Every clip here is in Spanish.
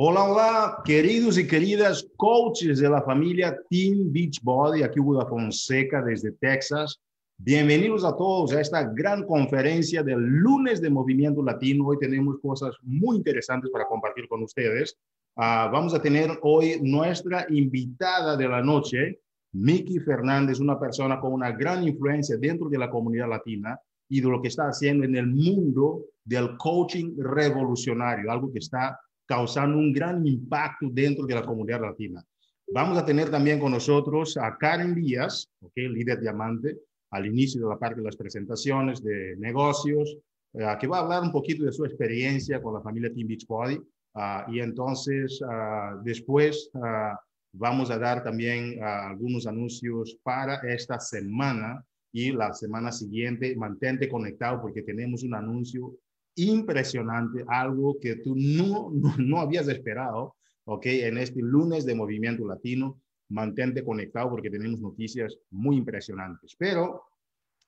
Hola, hola, queridos y queridas coaches de la familia Team Beachbody. Aquí Hugo Fonseca desde Texas. Bienvenidos a todos a esta gran conferencia del lunes de Movimiento Latino. Hoy tenemos cosas muy interesantes para compartir con ustedes. Uh, vamos a tener hoy nuestra invitada de la noche, Miki Fernández, una persona con una gran influencia dentro de la comunidad latina y de lo que está haciendo en el mundo del coaching revolucionario, algo que está causando un gran impacto dentro de la comunidad latina. Vamos a tener también con nosotros a Karen Díaz, okay, líder diamante, al inicio de la parte de las presentaciones de negocios, eh, que va a hablar un poquito de su experiencia con la familia Team Beachbody. Uh, y entonces, uh, después uh, vamos a dar también algunos anuncios para esta semana y la semana siguiente. Mantente conectado porque tenemos un anuncio impresionante, algo que tú no, no, habías esperado, ¿ok? En este lunes de Movimiento Latino, mantente conectado porque tenemos noticias muy impresionantes. Pero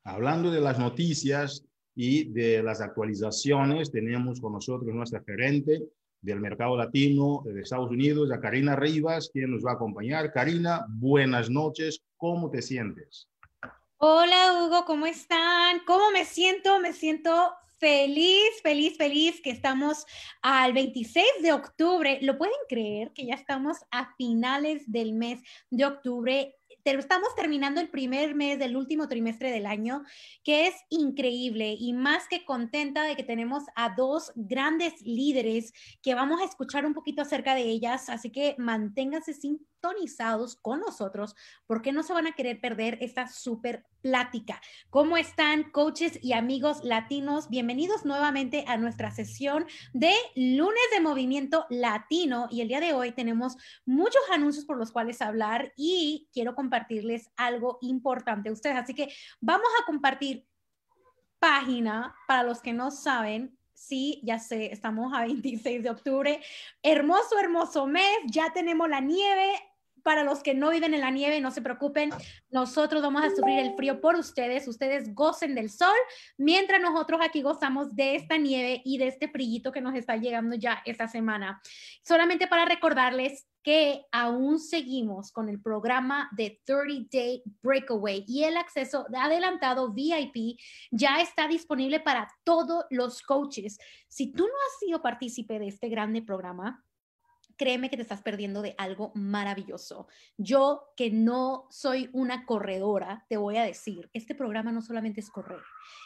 hablando de las noticias y de las actualizaciones, tenemos con nosotros nuestra gerente del mercado latino de Estados Unidos, a Karina Rivas, quien nos va a acompañar. Karina, buenas noches, ¿cómo te sientes? Hola Hugo, ¿cómo están? ¿Cómo me siento? Me siento feliz, feliz, feliz que estamos al 26 de octubre. ¿Lo pueden creer que ya estamos a finales del mes de octubre? estamos terminando el primer mes del último trimestre del año, que es increíble y más que contenta de que tenemos a dos grandes líderes que vamos a escuchar un poquito acerca de ellas, así que manténganse sin sintonizados con nosotros porque no se van a querer perder esta súper plática. ¿Cómo están coaches y amigos latinos? Bienvenidos nuevamente a nuestra sesión de lunes de movimiento latino y el día de hoy tenemos muchos anuncios por los cuales hablar y quiero compartirles algo importante a ustedes. Así que vamos a compartir página para los que no saben Sí, ya sé, estamos a 26 de octubre. Hermoso, hermoso mes. Ya tenemos la nieve para los que no viven en la nieve, no se preocupen, nosotros vamos a sufrir el frío por ustedes, ustedes gocen del sol, mientras nosotros aquí gozamos de esta nieve y de este frillito que nos está llegando ya esta semana. Solamente para recordarles que aún seguimos con el programa de 30 Day Breakaway y el acceso de adelantado VIP ya está disponible para todos los coaches. Si tú no has sido partícipe de este grande programa, créeme que te estás perdiendo de algo maravilloso. Yo que no soy una corredora, te voy a decir, este programa no solamente es correr,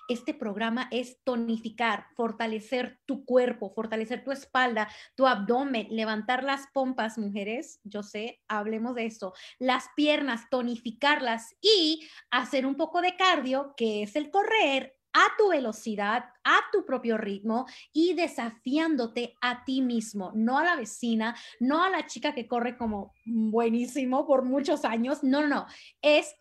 este programa es tonificar, fortalecer tu cuerpo, fortalecer tu espalda, tu abdomen, levantar las pompas, mujeres, yo sé, hablemos de eso, las piernas, tonificarlas y hacer un poco de cardio, que es el correr, a tu velocidad, a tu propio ritmo y desafiándote a ti mismo, no a la vecina, no a la chica que corre como buenísimo por muchos años, no, no, no, es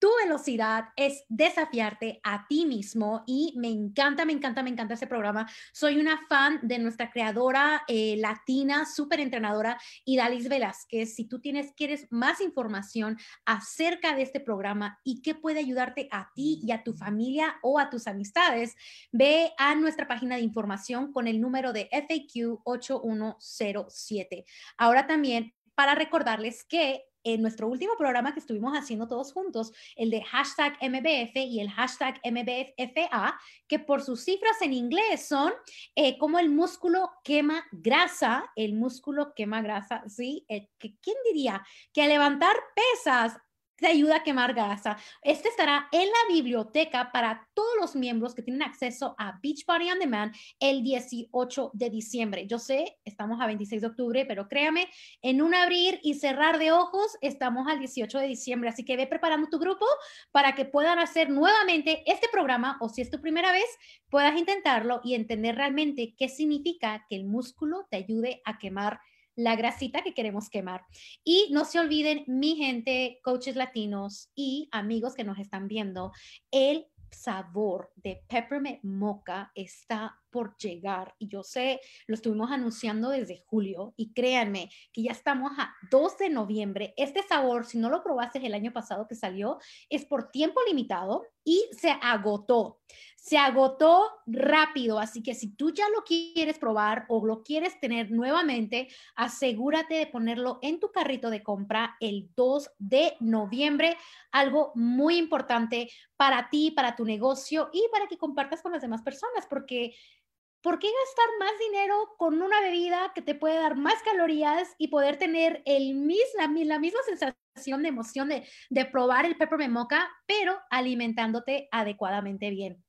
tu velocidad es desafiarte a ti mismo y me encanta, me encanta, me encanta ese programa. Soy una fan de nuestra creadora eh, latina, súper entrenadora, Idalis Velázquez. Si tú tienes, quieres más información acerca de este programa y qué puede ayudarte a ti y a tu familia o a tus amistades, ve a nuestra página de información con el número de FAQ 8107. Ahora también para recordarles que en nuestro último programa que estuvimos haciendo todos juntos, el de hashtag MBF y el hashtag MBFA, que por sus cifras en inglés son eh, como el músculo quema grasa, el músculo quema grasa, ¿sí? Eh, ¿Quién diría que a levantar pesas te ayuda a quemar grasa. Este estará en la biblioteca para todos los miembros que tienen acceso a Beachbody On Demand el 18 de diciembre. Yo sé, estamos a 26 de octubre, pero créame, en un abrir y cerrar de ojos estamos al 18 de diciembre. Así que ve preparando tu grupo para que puedan hacer nuevamente este programa o si es tu primera vez, puedas intentarlo y entender realmente qué significa que el músculo te ayude a quemar la grasita que queremos quemar. Y no se olviden, mi gente, coaches latinos y amigos que nos están viendo, el sabor de peppermint mocha está por llegar y yo sé, lo estuvimos anunciando desde julio y créanme que ya estamos a 2 de noviembre. Este sabor, si no lo probaste el año pasado que salió, es por tiempo limitado y se agotó. Se agotó rápido, así que si tú ya lo quieres probar o lo quieres tener nuevamente, asegúrate de ponerlo en tu carrito de compra el 2 de noviembre. Algo muy importante para ti, para tu negocio y para que compartas con las demás personas, porque ¿por qué gastar más dinero con una bebida que te puede dar más calorías y poder tener el la, la misma sensación de emoción de, de probar el peppermint mocha, pero alimentándote adecuadamente bien?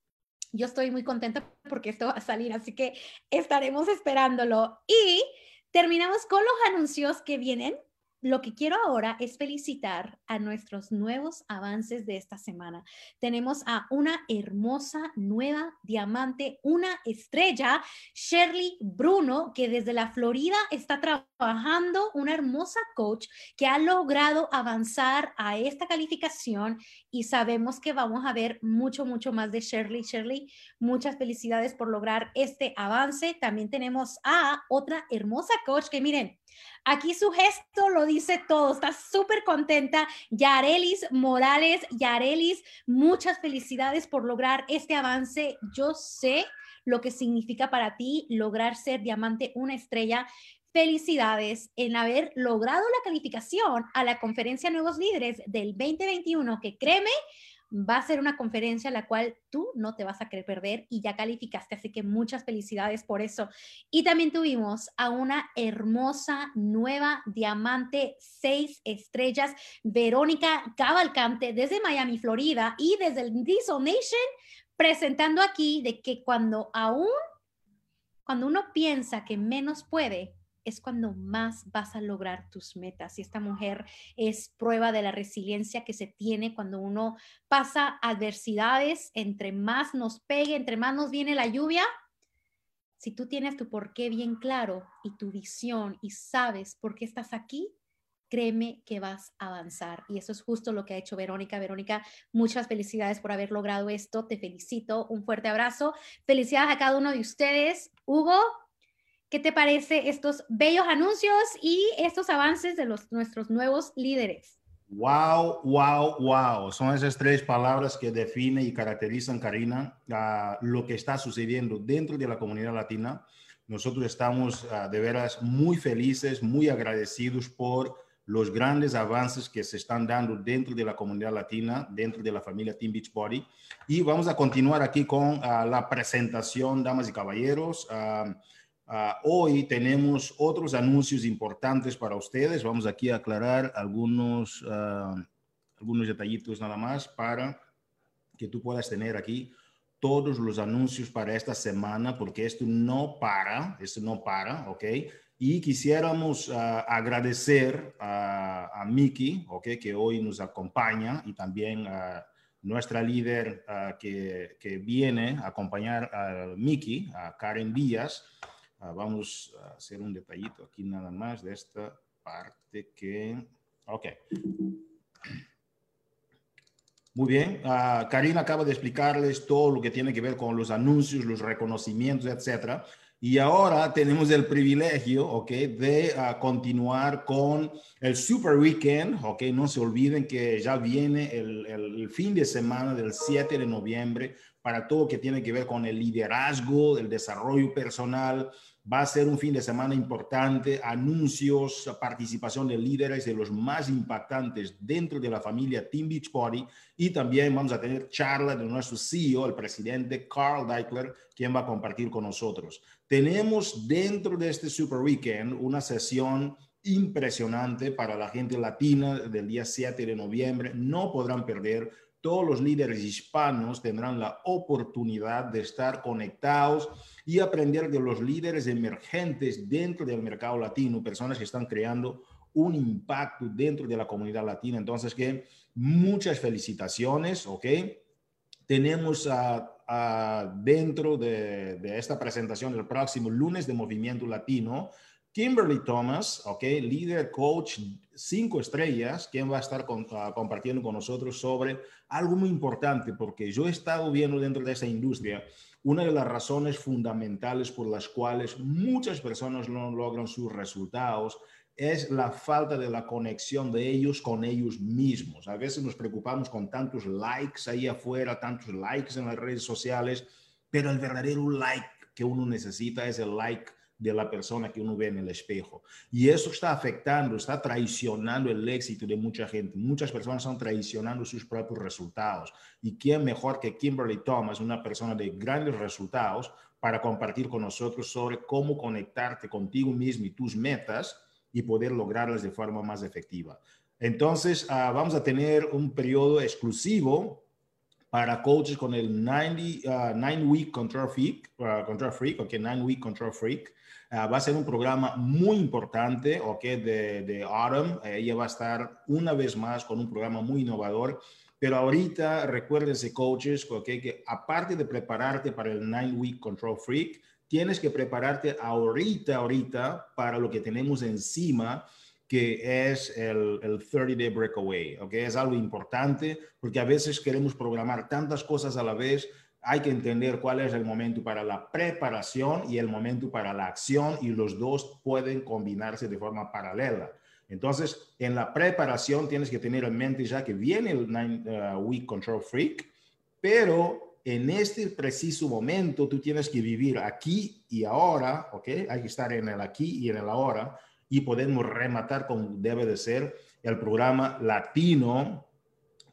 Yo estoy muy contenta porque esto va a salir, así que estaremos esperándolo. Y terminamos con los anuncios que vienen lo que quiero ahora es felicitar a nuestros nuevos avances de esta semana. Tenemos a una hermosa nueva diamante, una estrella, Shirley Bruno, que desde la Florida está trabajando, una hermosa coach que ha logrado avanzar a esta calificación y sabemos que vamos a ver mucho, mucho más de Shirley. Shirley, muchas felicidades por lograr este avance. También tenemos a otra hermosa coach que miren, Aquí su gesto lo dice todo, está súper contenta. Yarelis Morales, Yarelis, muchas felicidades por lograr este avance. Yo sé lo que significa para ti lograr ser diamante una estrella. Felicidades en haber logrado la calificación a la conferencia Nuevos Líderes del 2021, que créeme, va a ser una conferencia la cual tú no te vas a querer perder y ya calificaste, así que muchas felicidades por eso. Y también tuvimos a una hermosa nueva diamante seis estrellas, Verónica Cavalcante desde Miami, Florida y desde el Diesel presentando aquí de que cuando aún, cuando uno piensa que menos puede, es cuando más vas a lograr tus metas. Y esta mujer es prueba de la resiliencia que se tiene cuando uno pasa adversidades, entre más nos pegue, entre más nos viene la lluvia. Si tú tienes tu porqué bien claro y tu visión y sabes por qué estás aquí, créeme que vas a avanzar. Y eso es justo lo que ha hecho Verónica. Verónica, muchas felicidades por haber logrado esto. Te felicito. Un fuerte abrazo. Felicidades a cada uno de ustedes. Hugo, ¿Qué te parece estos bellos anuncios y estos avances de los, nuestros nuevos líderes? Wow, wow, wow. Son esas tres palabras que definen y caracterizan, Karina, lo que está sucediendo dentro de la comunidad latina. Nosotros estamos uh, de veras muy felices, muy agradecidos por los grandes avances que se están dando dentro de la comunidad latina, dentro de la familia Team Beachbody. Y vamos a continuar aquí con uh, la presentación, damas y caballeros. Uh, hoy tenemos otros anuncios importantes para ustedes. Vamos aquí a aclarar algunos, uh, algunos detallitos nada más para que tú puedas tener aquí todos los anuncios para esta semana, porque esto no para, esto no para, ¿ok? Y quisiéramos uh, agradecer a, a Miki, ¿ok? Que hoy nos acompaña y también a nuestra líder que, que, viene a acompañar a Miki, a Karen Díaz. Ah, vamos a hacer un detallito aquí nada más de esta parte que... Ok. Muy bien. Uh, Karina acaba de explicarles todo lo que tiene que ver con los anuncios, los reconocimientos, etcétera. Y ahora tenemos el privilegio, ¿ok? De uh, continuar con el Super Weekend, ¿ok? No se olviden que ya viene el, el, fin de semana del 7 de noviembre para todo lo que tiene que ver con el liderazgo, el desarrollo personal, Va a ser un fin de semana importante, anuncios, participación de líderes de los más impactantes dentro de la familia Team Beachbody y también vamos a tener charla de nuestro CEO, el presidente Carl Deichler, quien va a compartir con nosotros. Tenemos dentro de este Super Weekend una sesión impresionante para la gente latina del día 7 de noviembre. No podrán perder. Todos los líderes hispanos tendrán la oportunidad de estar conectados y aprender de los líderes emergentes dentro del mercado latino, personas que están creando un impacto dentro de la comunidad latina. Entonces, que muchas felicitaciones, ¿ok? Tenemos dentro de, de, esta presentación el próximo lunes de Movimiento Latino, Kimberly Thomas, ¿ok? Líder, coach, cinco estrellas, quien va a estar compartiendo con nosotros sobre algo muy importante, porque yo he estado viendo dentro de esa industria una de las razones fundamentales por las cuales muchas personas no logran sus resultados es la falta de la conexión de ellos con ellos mismos. A veces nos preocupamos con tantos likes ahí afuera, tantos likes en las redes sociales, pero el verdadero like que uno necesita es el like de la persona que uno ve en el espejo. Y eso está afectando, está traicionando el éxito de mucha gente. Muchas personas están traicionando sus propios resultados. ¿Y quién mejor que Kimberly Thomas, una persona de grandes resultados, para compartir con nosotros sobre cómo conectarte contigo mismo y tus metas y poder lograrlas de forma más efectiva? Entonces, uh, vamos a tener un periodo exclusivo para coaches con el 90, uh, 9 Week Control Freak, uh, Control Freak, ok, 9 Week Control Freak. Ah, va a ser un programa muy importante, ¿ok? De, Autumn. Eh, ella va a estar una vez más con un programa muy innovador. Pero ahorita, recuérdense, coaches, ¿ok? Que aparte de prepararte para el Nine Week Control Freak, tienes que prepararte ahorita, ahorita, para lo que tenemos encima, que es el, el 30 Day Breakaway, ¿ok? Es algo importante porque a veces queremos programar tantas cosas a la vez hay que entender cuál es el momento para la preparación y el momento para la acción y los dos pueden combinarse de forma paralela. Entonces, en la preparación tienes que tener en mente ya que viene el Nine uh, Week Control Freak, pero en este preciso momento tú tienes que vivir aquí y ahora, ¿ok? Hay que estar en el aquí y en el ahora y podemos rematar como debe de ser el programa latino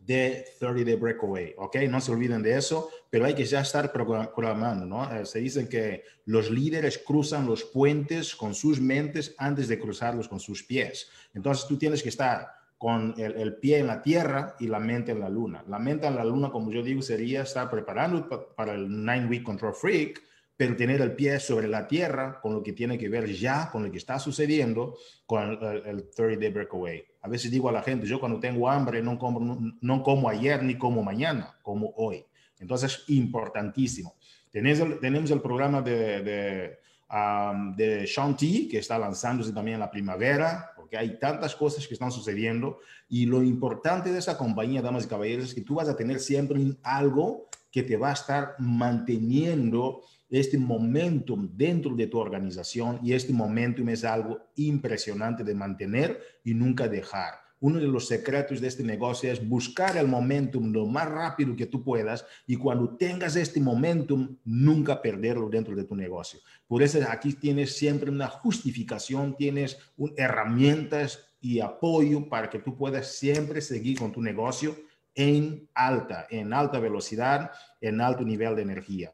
de 30 Day Breakaway, ¿ok? No se olviden de eso, pero hay que ya estar programando, ¿no? Eh, se dicen que los líderes cruzan los puentes con sus mentes antes de cruzarlos con sus pies. Entonces tú tienes que estar con el, el, pie en la tierra y la mente en la luna. La mente en la luna, como yo digo, sería estar preparando para el Nine Week Control Freak, pero tener el pie sobre la tierra con lo que tiene que ver ya con lo que está sucediendo con el, el 30 Day Breakaway. A veces digo a la gente, yo cuando tengo hambre no como, no, no como ayer ni como mañana, como hoy. Entonces, importantísimo. Tenemos el, tenemos el programa de, de, um, de Shanti, que está lanzándose también en la primavera, porque hay tantas cosas que están sucediendo. Y lo importante de esa compañía, damas y caballeros, es que tú vas a tener siempre algo que te va a estar manteniendo este momentum dentro de tu organización y este momentum es algo impresionante de mantener y nunca dejar. Uno de los secretos de este negocio es buscar el momentum lo más rápido que tú puedas y cuando tengas este momentum, nunca perderlo dentro de tu negocio. Por eso aquí tienes siempre una justificación, tienes un, herramientas y apoyo para que tú puedas siempre seguir con tu negocio en alta, en alta velocidad, en alto nivel de energía.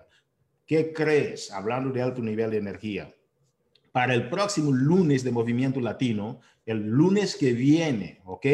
¿Qué crees, hablando de alto nivel de energía? Para el próximo lunes de Movimiento Latino, el lunes que viene, ¿ok?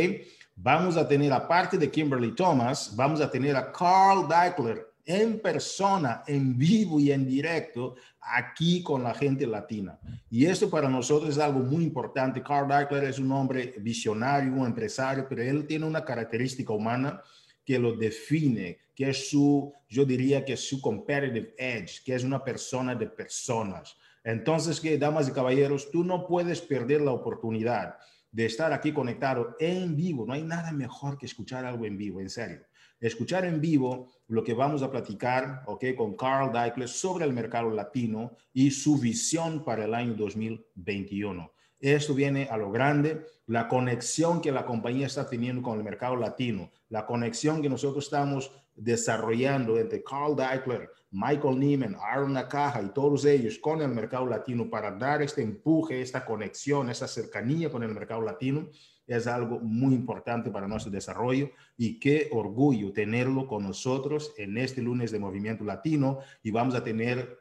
Vamos a tener, aparte de Kimberly Thomas, vamos a tener a Carl Deichler en persona, en vivo y en directo, aquí con la gente latina. Y esto para nosotros es algo muy importante. Carl Deichler es un hombre visionario, un empresario, pero él tiene una característica humana que lo define, que es su, yo diría que es su competitive edge, que es una persona de personas. Entonces, que damas y caballeros, tú no puedes perder la oportunidad de estar aquí conectado en vivo. No hay nada mejor que escuchar algo en vivo, en serio. Escuchar en vivo lo que vamos a platicar, ¿ok? Con Carl Deichler sobre el mercado latino y su visión para el año 2021. Esto viene a lo grande, la conexión que la compañía está teniendo con el mercado latino, la conexión que nosotros estamos desarrollando entre Carl Deichler, Michael Neiman, Aaron Nakaja y todos ellos con el mercado latino para dar este empuje, esta conexión, esa cercanía con el mercado latino, es algo muy importante para nuestro desarrollo. Y qué orgullo tenerlo con nosotros en este lunes de Movimiento Latino. Y vamos a tener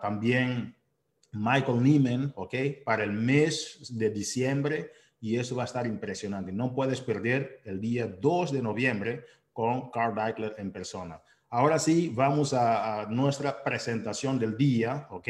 también Michael Neiman, ¿ok? Para el mes de diciembre y eso va a estar impresionante. No puedes perder el día 2 de noviembre con Carl Deichler en persona. Ahora sí, vamos a, a, nuestra presentación del día, ¿ok?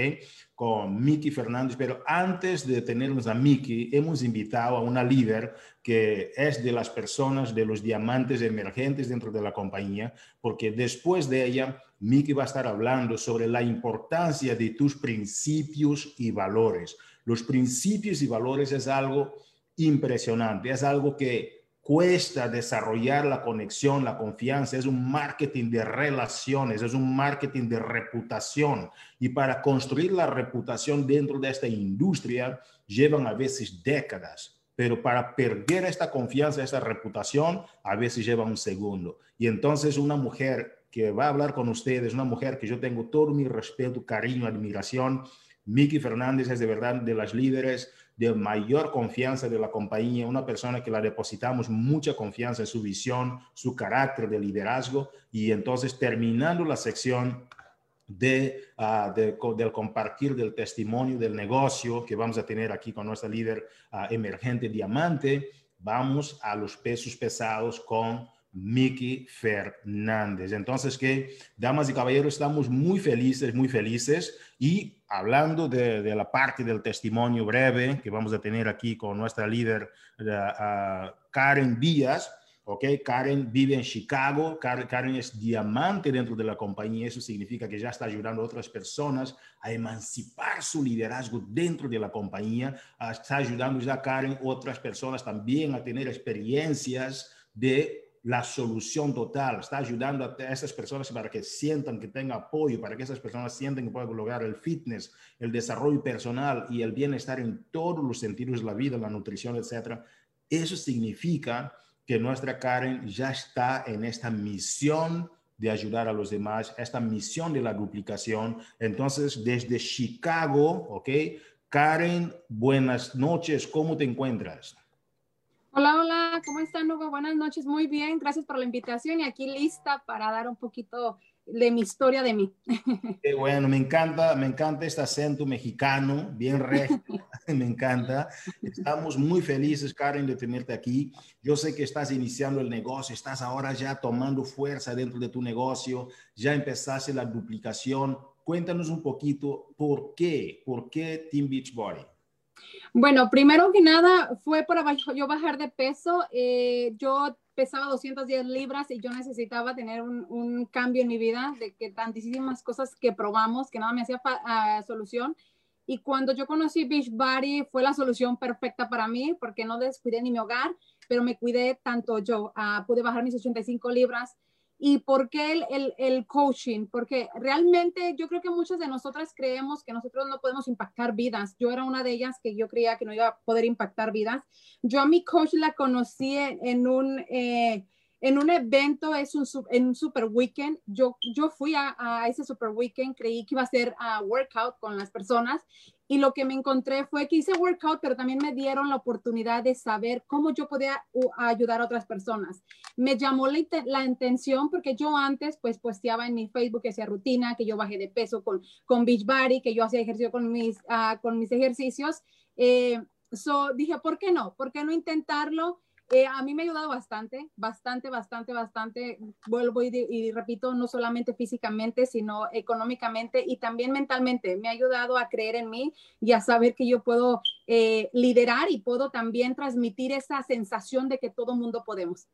Con Miki Fernández, pero antes de tenernos a Miki, hemos invitado a una líder que es de las personas, de los diamantes emergentes dentro de la compañía, porque después de ella, Miki va a estar hablando sobre la importancia de tus principios y valores. Los principios y valores es algo impresionante, es algo que cuesta desarrollar la conexión, la confianza, es un marketing de relaciones, es un marketing de reputación. Y para construir la reputación dentro de esta industria llevan a veces décadas, pero para perder esta confianza, esta reputación, a veces lleva un segundo. Y entonces una mujer que va a hablar con ustedes, una mujer que yo tengo todo mi respeto, cariño, admiración, Miki Fernández es de verdad de las líderes de mayor confianza de la compañía, una persona que la depositamos mucha confianza en su visión, su carácter de liderazgo. Y entonces terminando la sección de, de, del compartir del testimonio del negocio que vamos a tener aquí con nuestra líder uh, emergente Diamante, vamos a los pesos pesados con Miki Fernández. Entonces, que, damas y caballeros, estamos muy felices, muy felices. Y hablando de, la parte del testimonio breve que vamos a tener aquí con nuestra líder Karen Díaz, ¿ok? Karen vive en Chicago, Karen, es diamante dentro de la compañía, eso significa que ya está ayudando a otras personas a emancipar su liderazgo dentro de la compañía, está ayudando ya Karen otras personas también a tener experiencias de la solución total, está ayudando a esas personas para que sientan que tengan apoyo, para que esas personas sientan que pueden lograr el fitness, el desarrollo personal y el bienestar en todos los sentidos de la vida, la nutrición, etcétera. Eso significa que nuestra Karen ya está en esta misión de ayudar a los demás, esta misión de la duplicación. Entonces, desde Chicago, ¿ok? Karen, buenas noches, ¿cómo te encuentras? Hola, hola, ¿cómo están, Hugo? Buenas noches, muy bien, gracias por la invitación y aquí lista para dar un poquito de mi historia de mí. Qué bueno, me encanta, me encanta este acento mexicano, bien recto, me encanta. Estamos muy felices, Karen, de tenerte aquí. Yo sé que estás iniciando el negocio, estás ahora ya tomando fuerza dentro de tu negocio, ya empezaste la duplicación. Cuéntanos un poquito por qué, por qué Team Beachbody. Bueno, primero que nada fue para yo bajar de peso. Eh, yo pesaba 210 libras y yo necesitaba tener un, un, cambio en mi vida de que tantísimas cosas que probamos que nada me hacía uh, solución. Y cuando yo conocí Beachbody fue la solución perfecta para mí porque no descuidé ni mi hogar, pero me cuidé tanto yo. Uh, pude bajar mis 85 libras ¿Y por qué el, el, el, coaching? Porque realmente yo creo que muchas de nosotras creemos que nosotros no podemos impactar vidas. Yo era una de ellas que yo creía que no iba a poder impactar vidas. Yo a mi coach la conocí en un... Eh, en un evento, es un, en un super weekend, yo, yo fui a, a, ese super weekend, creí que iba a ser a workout con las personas y lo que me encontré fue que hice workout, pero también me dieron la oportunidad de saber cómo yo podía ayudar a otras personas. Me llamó la, la porque yo antes pues posteaba en mi Facebook que hacía rutina, que yo bajé de peso con, con Beachbody, que yo hacía ejercicio con mis, uh, con mis ejercicios. Eh, so dije, ¿por qué no? ¿Por qué no intentarlo? Eh, a mí me ha ayudado bastante, bastante, bastante, bastante. Vuelvo y, repito, no solamente físicamente, sino económicamente y también mentalmente. Me ha ayudado a creer en mí y a saber que yo puedo eh, liderar y puedo también transmitir esa sensación de que todo mundo podemos.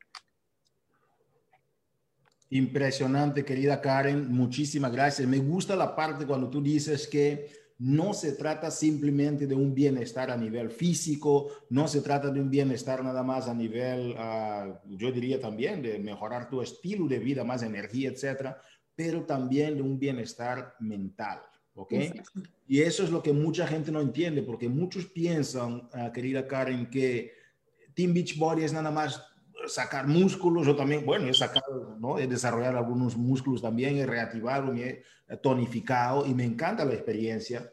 Impresionante, querida Karen. Muchísimas gracias. Me gusta la parte cuando tú dices que no se trata simplemente de un bienestar a nivel físico, no se trata de un bienestar nada más a nivel, uh, yo diría también, de mejorar tu estilo de vida, más energía, etcétera, pero también de un bienestar mental. ¿Ok? Y eso es lo que mucha gente no entiende, porque muchos piensan, uh, querida Karen, que Team Beachbody es nada más sacar músculos, o también, bueno, he sacado, ¿no? He desarrollado algunos músculos también, he reactivado, me he tonificado y me encanta la experiencia,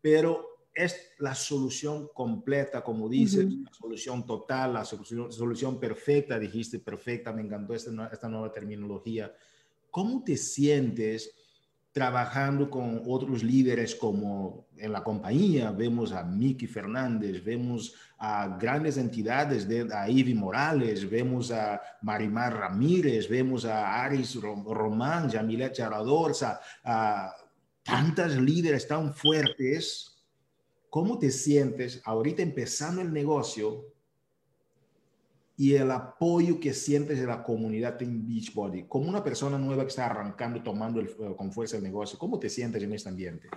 pero es la solución completa, como dices, uh -huh. la solución total, la solución, solución, perfecta, dijiste perfecta, me encantó esta, esta nueva terminología. ¿Cómo te sientes? Trabajando con otros líderes como en la compañía, vemos a Miki Fernández, vemos a grandes entidades, de, a Ivy Morales, vemos a Marimar Ramírez, vemos a Aris Román, Yamilet Charador, a, a tantas líderes tan fuertes. ¿Cómo te sientes ahorita empezando el negocio y el apoyo que sientes de la comunidad en Beachbody, como una persona nueva que está arrancando, tomando el, eh, con fuerza el negocio, ¿cómo te sientes en este ambiente?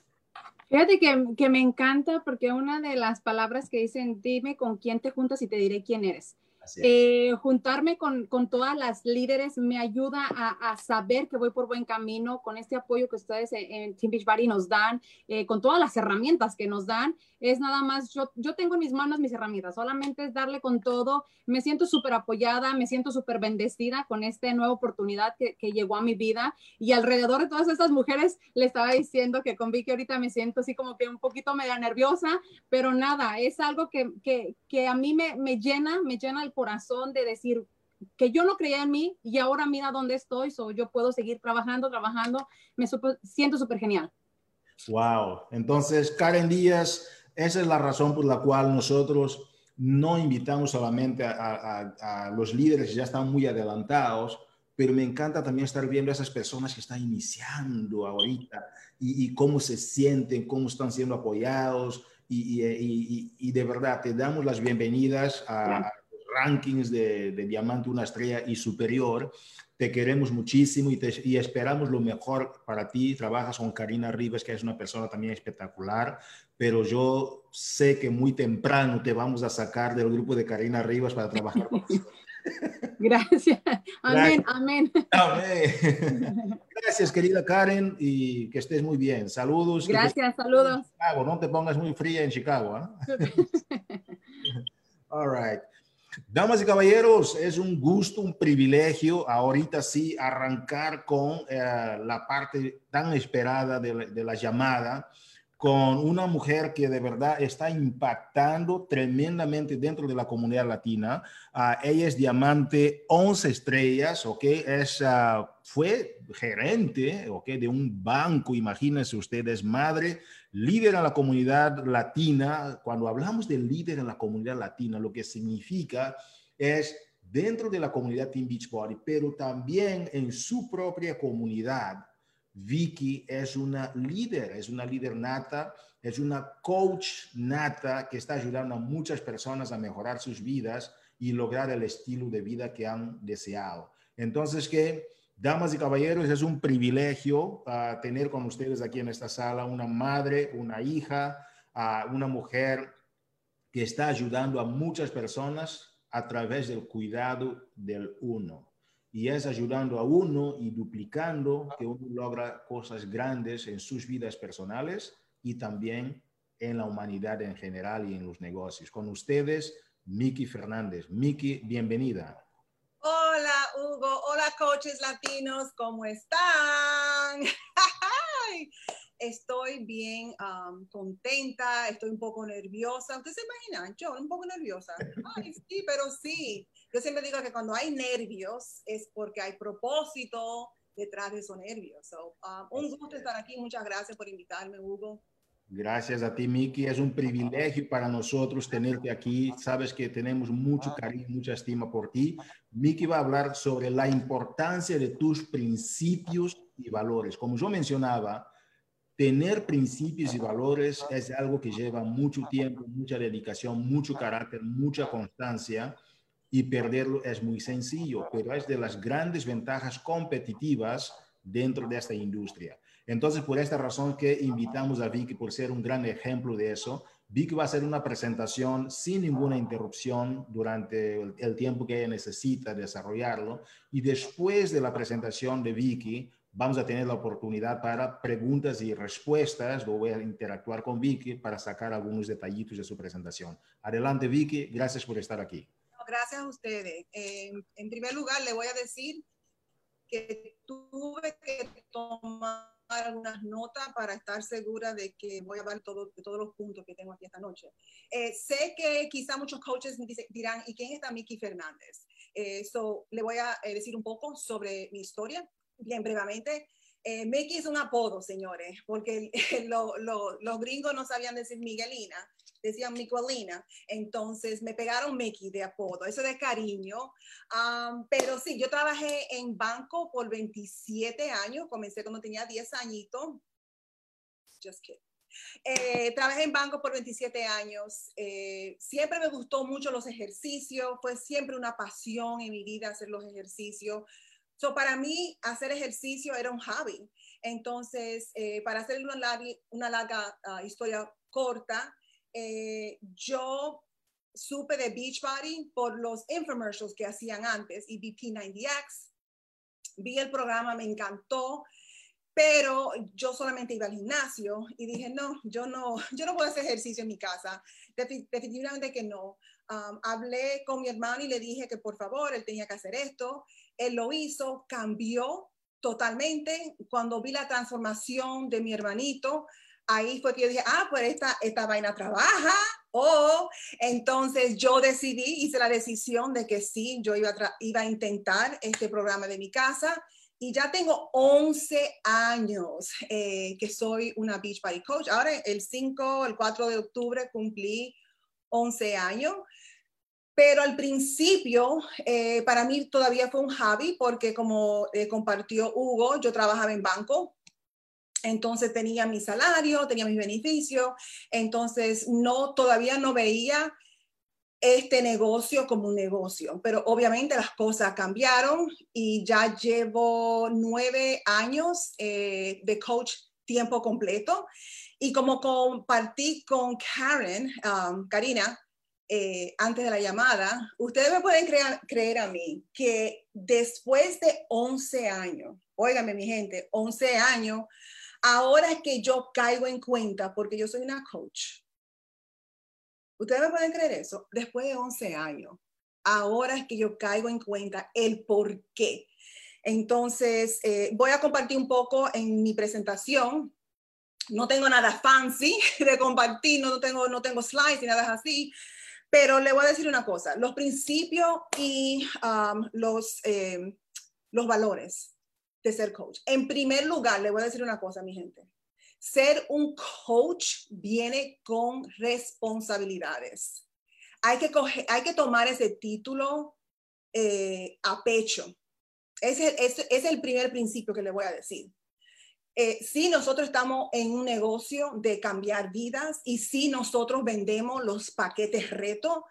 Fíjate que, que, me encanta porque una de las palabras que dicen, dime con quién te juntas y te diré quién eres. Eh, juntarme con, con, todas las líderes me ayuda a, saber que voy por buen camino con este apoyo que ustedes en, Team Beachbody nos dan, eh, con todas las herramientas que nos dan. Es nada más, yo, yo tengo en mis manos mis herramientas, solamente es darle con todo. Me siento súper apoyada, me siento súper bendecida con esta nueva oportunidad que, que, llegó a mi vida. Y alrededor de todas estas mujeres, le estaba diciendo que con Vicky ahorita me siento así como que un poquito media nerviosa, pero nada, es algo que, que, que a mí me, me llena, me llena el corazón de decir que yo no creía en mí y ahora mira dónde estoy, so yo puedo seguir trabajando, trabajando, me siento súper genial. Wow, entonces Karen Díaz, esa es la razón por la cual nosotros no invitamos solamente a, a, los líderes que ya están muy adelantados, pero me encanta también estar viendo a esas personas que están iniciando ahorita y, y cómo se sienten, cómo están siendo apoyados, y, y, y, de verdad te damos las bienvenidas a, rankings de, de, Diamante Una Estrella y Superior. Te queremos muchísimo y, te, y, esperamos lo mejor para ti. Trabajas con Karina Rivas, que es una persona también espectacular, pero yo sé que muy temprano te vamos a sacar del grupo de Karina Rivas para trabajar con Gracias. Amén, amén. Amén. Gracias, querida Karen, y que estés muy bien. Saludos. Gracias, saludos. Chicago. No te pongas muy fría en Chicago. ¿eh? All right. Damas y caballeros, es un gusto, un privilegio ahorita sí arrancar con eh, la parte tan esperada de, la llamada con una mujer que de verdad está impactando tremendamente dentro de la comunidad latina. Uh, ella es diamante 11 estrellas, ¿ok? Es, uh, fue gerente, ¿ok? De un banco, imagínense ustedes, madre, líder en la comunidad latina. Cuando hablamos de líder en la comunidad latina, lo que significa es dentro de la comunidad Team Beachbody, pero también en su propia comunidad Vicky es una líder, es una líder nata, es una coach nata que está ayudando a muchas personas a mejorar sus vidas y lograr el estilo de vida que han deseado. Entonces, que, damas y caballeros, es un privilegio uh, tener con ustedes aquí en esta sala una madre, una hija, uh, una mujer que está ayudando a muchas personas a través del cuidado del uno y es ayudando a uno y duplicando que uno logra cosas grandes en sus vidas personales y también en la humanidad en general y en los negocios. Con ustedes, Miki Fernández. Miki, bienvenida. Hola, Hugo. Hola, coaches latinos. ¿Cómo están? estoy bien um, contenta, estoy un poco nerviosa. ¿Usted se imagina? Yo un poco nerviosa. Ay, sí, pero sí. Yo siempre digo que cuando hay nervios es porque hay propósito detrás de esos nervios. Um, un gusto estar aquí. Muchas gracias por invitarme, Hugo. Gracias a ti, Miki. Es un privilegio para nosotros tenerte aquí. Sabes que tenemos mucho cariño, mucha estima por ti. Miki va a hablar sobre la importancia de tus principios y valores. Como yo mencionaba, tener principios y valores es algo que lleva mucho tiempo, mucha dedicación, mucho carácter, mucha constancia y perderlo es muy sencillo, pero es de las grandes ventajas competitivas dentro de esta industria. Entonces, por esta razón que invitamos a Vicky por ser un gran ejemplo de eso. Vicky va a hacer una presentación sin ninguna interrupción durante el, tiempo que necesita desarrollarlo. Y después de la presentación de Vicky, vamos a tener la oportunidad para preguntas y respuestas. voy a interactuar con Vicky para sacar algunos detallitos de su presentación. Adelante, Vicky. Gracias por estar aquí. Gracias a ustedes. en primer lugar, le voy a decir que tuve que tomar algunas notas para estar segura de que voy a hablar todo, de todos los puntos que tengo aquí esta noche. Eh, sé que quizá muchos coaches dirán, ¿y quién está Miki Fernández? Eh, le voy a eh, decir un poco sobre mi historia bien brevemente. Eh, Mickey es un apodo, señores, porque los gringos no sabían decir Miguelina, decían Miguelina, entonces me pegaron Mickey de apodo, eso de cariño. pero sí, yo trabajé en banco por 27 años, comencé cuando tenía 10 añitos. Just kidding. Eh, trabajé en banco por 27 años. Eh, siempre me gustó mucho los ejercicios. Fue siempre una pasión en mi vida hacer los ejercicios. So, para mí, hacer ejercicio era un hobby. Entonces, eh, para hacer una larga, una larga ah, historia corta, eh, yo supe de Beachbody por los infomercials que hacían antes y BP90X. Vi el programa, me encantó, pero yo solamente iba al gimnasio y dije, no, yo no, yo no puedo hacer ejercicio en mi casa. Definitivamente que no. Um, hablé con mi hermano y le dije que por favor, él tenía que hacer esto. Él lo hizo, cambió totalmente. Cuando vi la transformación de mi hermanito, ahí fue que yo dije, ah, pues esta, esta vaina trabaja. Oh, entonces yo decidí, hice la decisión de que sí, yo iba a, iba a intentar este programa de mi casa y ya tengo 11 años eh, que soy una Beach Body Coach. Ahora el 5, el 4 de octubre cumplí 11 años. Pero al principio, eh, para mí todavía fue un hobby porque como eh, compartió Hugo, yo trabajaba en banco entonces tenía mi salario, tenía mis beneficios, entonces no, todavía no veía este negocio como un negocio, pero obviamente las cosas cambiaron y ya llevo nueve años eh, de coach tiempo completo. Y como compartí con Karen, um, Karina, eh, antes de la llamada, ustedes me pueden creer, creer a mí que después de 11 años, óigame mi gente, 11 años, Ahora es que yo caigo en cuenta porque yo soy una coach. Ustedes me pueden creer eso. Después de 11 años, ahora es que yo caigo en cuenta el por qué. Entonces, eh, voy a compartir un poco en mi presentación. No tengo nada fancy de compartir, no tengo, no tengo slides ni nada así, pero le voy a decir una cosa, los principios y um, los, eh, los valores ser coach. En primer lugar, le voy a decir una cosa, mi gente. Ser un coach viene con responsabilidades. Hay que, hay que tomar ese título eh, a pecho. Ese, es el primer principio que le voy a decir. Eh, si nosotros estamos en un negocio de cambiar vidas y si nosotros vendemos los paquetes reto,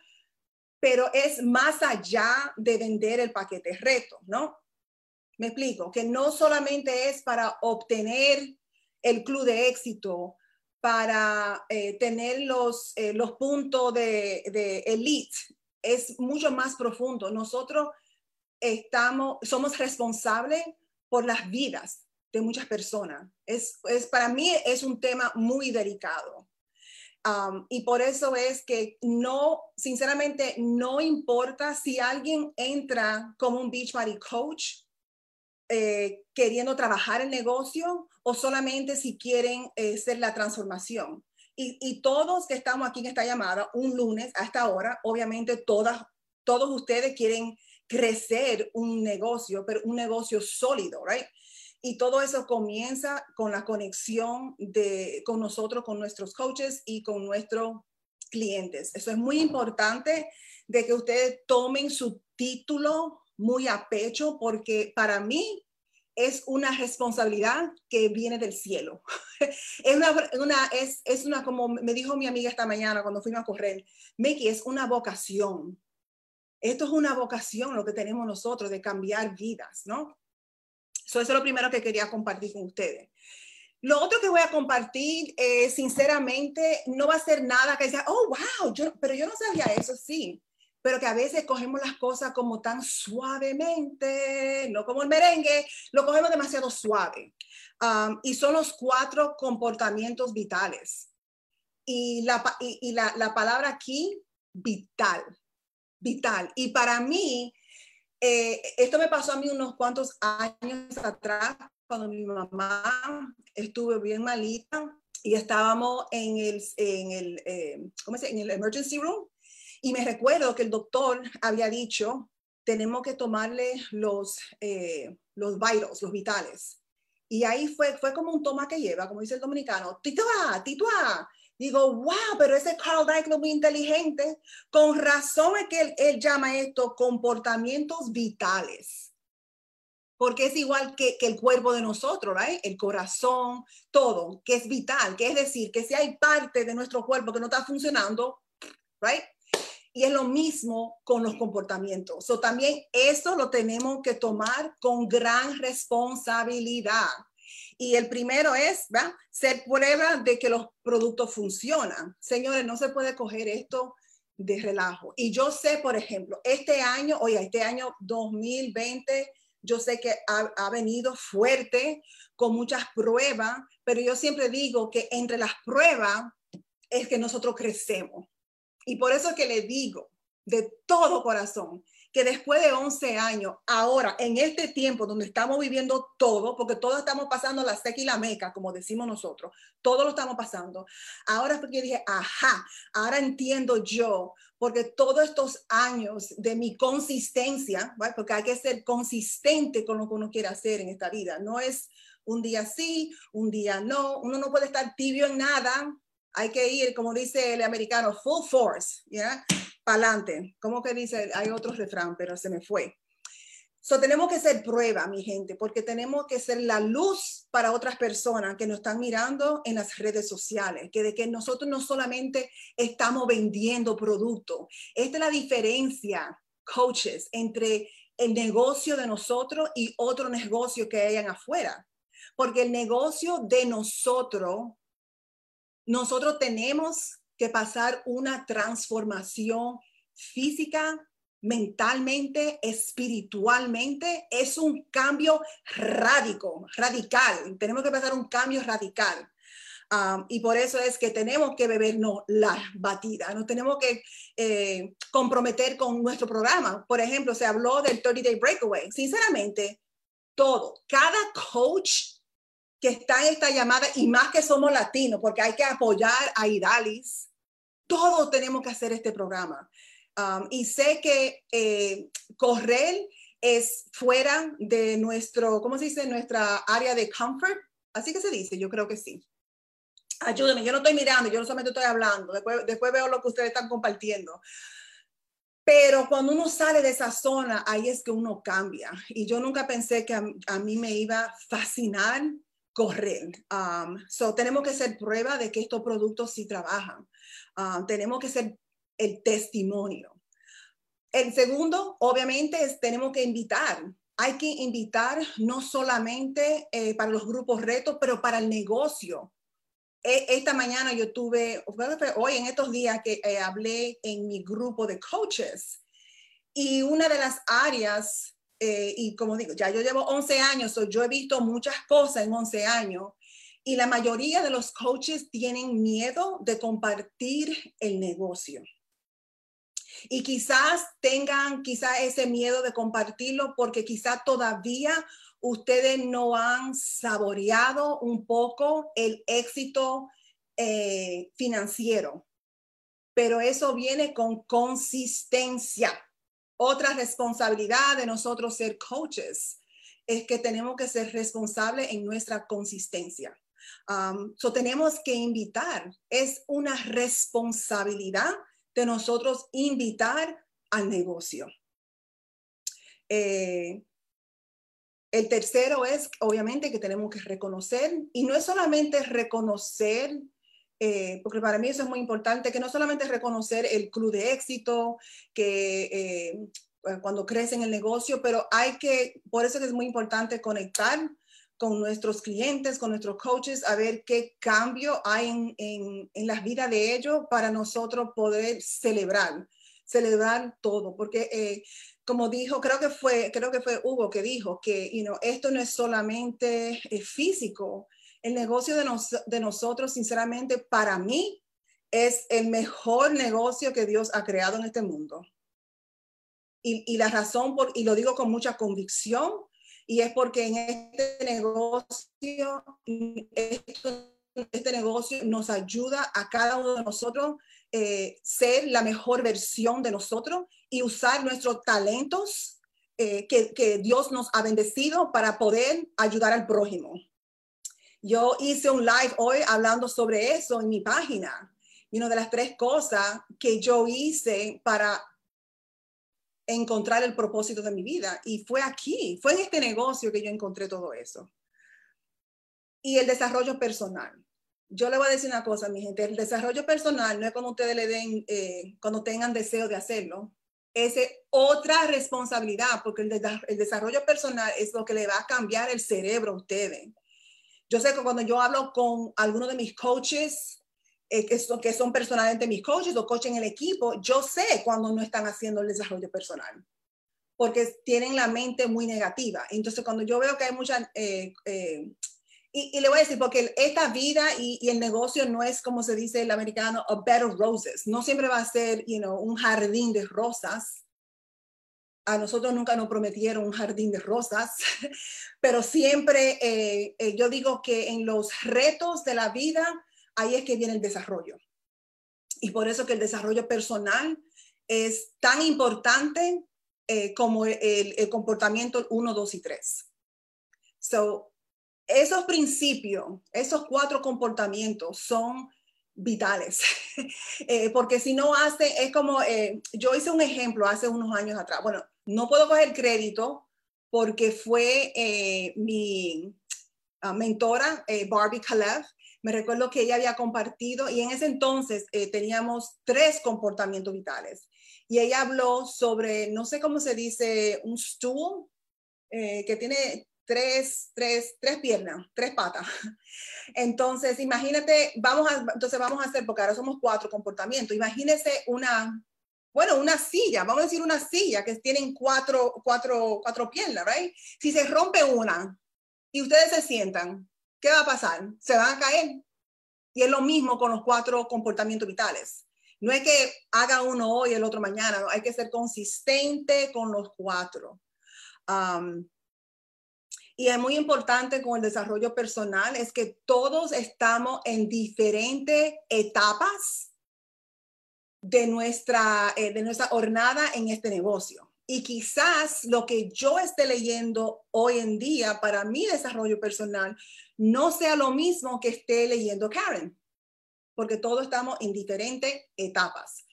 pero es más allá de vender el paquete reto, ¿no? Me explico, que no solamente es para obtener el club de éxito, para eh, tener los, eh, los puntos de, de, elite, es mucho más profundo. Nosotros estamos, somos responsables por las vidas de muchas personas. Es, es para mí es un tema muy delicado. Um, y por eso es que no, sinceramente, no importa si alguien entra como un beach body coach eh, queriendo trabajar el negocio o solamente si quieren eh, ser la transformación. Y, todos que estamos aquí en esta llamada, un lunes hasta ahora, obviamente todas, todos ustedes quieren crecer un negocio, pero un negocio sólido, ¿right? Y todo eso comienza con la conexión de, con nosotros, con nuestros coaches y con nuestros clientes. Eso es muy importante de que ustedes tomen su título muy a pecho porque para mí es una responsabilidad que viene del cielo. es, una, es, es, una, como me dijo mi amiga esta mañana cuando fuimos a correr, Mickey, es una vocación. Esto es una vocación lo que tenemos nosotros de cambiar vidas, ¿no? eso es lo primero que quería compartir con ustedes. Lo otro que voy a compartir, eh, sinceramente, no va a ser nada que sea, oh, wow, pero yo no sabía eso, sí pero que a veces cogemos las cosas como tan suavemente, no como el merengue, lo cogemos demasiado suave. Um, y son los cuatro comportamientos vitales. Y la, y, la, la, palabra aquí, vital, vital. Y para mí, eh, esto me pasó a mí unos cuantos años atrás, cuando mi mamá estuvo bien malita y estábamos en el, en el, eh, ¿cómo se, en el emergency room y me recuerdo que el doctor había dicho, tenemos que tomarle los, eh, los vitals, los vitales. Y ahí fue, fue como un toma que lleva, como dice el dominicano, titua, titua. Digo, wow, pero ese Carl Dike es muy inteligente. Con razón es que él, llama esto comportamientos vitales. Porque es igual que, que el cuerpo de nosotros, ¿right? El corazón, todo, que es vital. Que es decir, que si hay parte de nuestro cuerpo que no está funcionando, ¿right? Y es lo mismo con los comportamientos. So, también eso lo tenemos que tomar con gran responsabilidad. Y el primero es ¿verdad? ser prueba de que los productos funcionan. Señores, no se puede coger esto de relajo. Y yo sé, por ejemplo, este año, oiga, este año 2020, yo sé que ha, ha, venido fuerte, con muchas pruebas, pero yo siempre digo que entre las pruebas es que nosotros crecemos. Y por eso que le digo de todo corazón que después de 11 años, ahora, en este tiempo donde estamos viviendo todo, porque todos estamos pasando la seca y la meca, como decimos nosotros, todo lo estamos pasando. Ahora porque dije, ajá, ahora entiendo yo, porque todos estos años de mi consistencia, porque hay que ser consistente con lo que uno quiere hacer en esta vida, no es un día sí, un día no, uno no puede estar tibio en nada, hay que ir, como dice el americano, full force, ¿ya? Para adelante. ¿Cómo que dice? Hay otro refrán, pero se me fue. So, tenemos que ser prueba, mi gente, porque tenemos que ser la luz para otras personas que nos están mirando en las redes sociales, que de que nosotros no solamente estamos vendiendo productos. Esta es la diferencia, coaches, entre el negocio de nosotros y otro negocio que hayan afuera. Porque el negocio de nosotros nosotros tenemos que pasar una transformación física, mentalmente, espiritualmente. Es un cambio radical, radical. Tenemos que pasar un cambio radical. Um, y por eso es que tenemos que bebernos la batida, nos tenemos que eh, comprometer con nuestro programa. Por ejemplo, se habló del 30 Day Breakaway. Sinceramente, todo, cada coach está en esta llamada y más que somos latinos, porque hay que apoyar a Idalis, todos tenemos que hacer este programa. Um, y sé que eh, correr es fuera de nuestro, ¿cómo se dice? Nuestra área de comfort. Así que se dice, yo creo que sí. Ayúdenme, yo no estoy mirando, yo no solamente estoy hablando, después, después veo lo que ustedes están compartiendo. Pero cuando uno sale de esa zona, ahí es que uno cambia. Y yo nunca pensé que a, a mí me iba a fascinar correr. Um, so, tenemos que ser prueba de que estos productos sí trabajan. Um, tenemos que ser el testimonio. El segundo, obviamente, es tenemos que invitar. Hay que invitar no solamente eh, para los grupos retos, pero para el negocio. E, esta mañana yo tuve, hoy en estos días que eh, hablé en mi grupo de coaches y una de las áreas eh, y como digo, ya yo llevo 11 años, yo he visto muchas cosas en 11 años y la mayoría de los coaches tienen miedo de compartir el negocio. Y quizás tengan quizás ese miedo de compartirlo porque quizás todavía ustedes no han saboreado un poco el éxito eh, financiero. Pero eso viene con consistencia otra responsabilidad de nosotros ser coaches es que tenemos que ser responsables en nuestra consistencia. Um, so tenemos que invitar. Es una responsabilidad de nosotros invitar al negocio. Eh, el tercero es, obviamente, que tenemos que reconocer, y no es solamente reconocer eh, porque para mí eso es muy importante, que no solamente reconocer el club de éxito, que eh, cuando crece en el negocio, pero hay que, por eso es muy importante conectar con nuestros clientes, con nuestros coaches, a ver qué cambio hay en, en, en la vida de ellos para nosotros poder celebrar, celebrar todo, porque eh, como dijo, creo que fue, creo que fue Hugo que dijo que you know, esto no es solamente físico, el negocio de, de nosotros, sinceramente, para mí, es el mejor negocio que Dios ha creado en este mundo. Y, y, la razón, por, y lo digo con mucha convicción, y es porque en este negocio, este negocio nos ayuda a cada uno de nosotros eh, ser la mejor versión de nosotros y usar nuestros talentos eh, que, que Dios nos ha bendecido para poder ayudar al prójimo. Yo hice un live hoy hablando sobre eso en mi página. Y una de las tres cosas que yo hice para encontrar el propósito de mi vida. Y fue aquí, fue en este negocio que yo encontré todo eso. Y el desarrollo personal. Yo le voy a decir una cosa, mi gente, el desarrollo personal no es cuando ustedes le den, eh, cuando tengan deseo de hacerlo. Es otra responsabilidad, porque el, el desarrollo personal es lo que le va a cambiar el cerebro a ustedes yo sé que cuando yo hablo con algunos de mis coaches eh, que, son, que son personalmente mis coaches o coaches en el equipo, yo sé cuando no están haciendo el desarrollo personal, porque tienen la mente muy negativa. Entonces, cuando yo veo que hay mucha... Eh, eh, y, le voy a decir, porque esta vida y, y, el negocio no es, como se dice el americano, a bed of roses. No siempre va a ser, you know, un jardín de rosas a nosotros nunca nos prometieron un jardín de rosas, pero siempre eh, eh, yo digo que en los retos de la vida, ahí es que viene el desarrollo. Y por eso que el desarrollo personal es tan importante eh, como el, comportamiento 1, 2 y 3. So, esos principios, esos cuatro comportamientos son vitales, porque si no hace, es como, yo hice un ejemplo hace unos años atrás, bueno, no puedo coger crédito porque fue eh, mi uh, mentora, Barbie Kalev, me recuerdo que ella había compartido y en ese entonces teníamos tres comportamientos vitales. Y ella habló sobre, no sé cómo se dice, un stool que tiene tres, tres, tres piernas, tres patas. Entonces, imagínate, vamos a, entonces vamos a hacer, porque ahora somos cuatro comportamientos, imagínese una, bueno, una silla, vamos a decir una silla que tienen cuatro, cuatro, cuatro piernas, ¿right? Si se rompe una y ustedes se sientan, ¿qué va a pasar? Se van a caer. Y es lo mismo con los cuatro comportamientos vitales. No es que haga uno hoy y el otro mañana, hay que ser consistente con los cuatro. Um, y es muy importante con el desarrollo personal, es que todos estamos en diferentes etapas de nuestra, eh, de nuestra jornada en este negocio. Y quizás lo que yo esté leyendo hoy en día para mi desarrollo personal no sea lo mismo que esté leyendo Karen, porque todos estamos en diferentes etapas.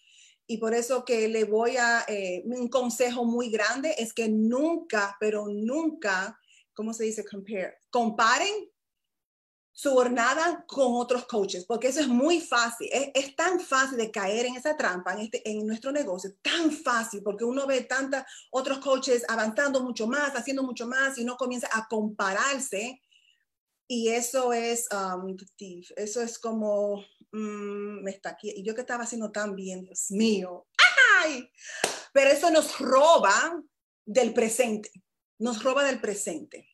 Y por eso que le voy a, eh, un consejo muy grande es que nunca, pero nunca ¿cómo se dice? Compare. Comparen su jornada con otros coaches, porque eso es muy fácil. Es, tan fácil de caer en esa trampa en, este, en nuestro negocio, tan fácil, porque uno ve tantos otros coaches avanzando mucho más, haciendo mucho más, y uno comienza a compararse. Y eso es, um, eso es como, mm, me está aquí, y yo que estaba haciendo tan bien, Dios mío, ¡ay! Pero eso nos roba del presente nos roba del presente.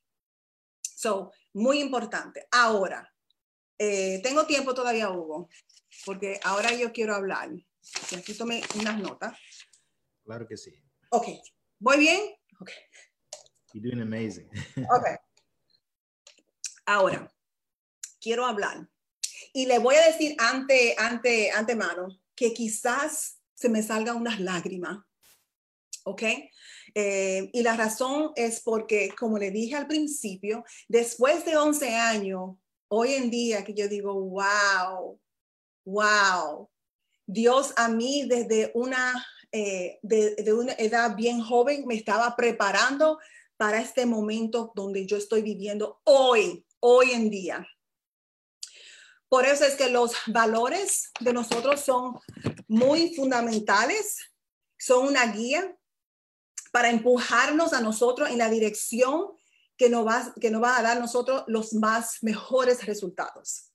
So, muy importante. Ahora, eh, tengo tiempo todavía, Hugo, porque ahora yo quiero hablar. Y aquí tomé unas notas. Claro que sí. Ok. ¿Voy bien? Ok. You're doing amazing. ok. Ahora, quiero hablar. Y le voy a decir ante, ante, antemano que quizás se me salgan unas lágrimas. ¿Ok? Eh, y la razón es porque, como le dije al principio, después de 11 años, hoy en día que yo digo, wow, wow, Dios a mí desde eh, una edad bien joven me estaba preparando para este momento donde yo estoy viviendo hoy, hoy en día. Por eso es que los valores de nosotros son muy fundamentales, son una guía, para empujarnos a nosotros en la dirección que nos va, que nos va a dar nosotros los más mejores resultados.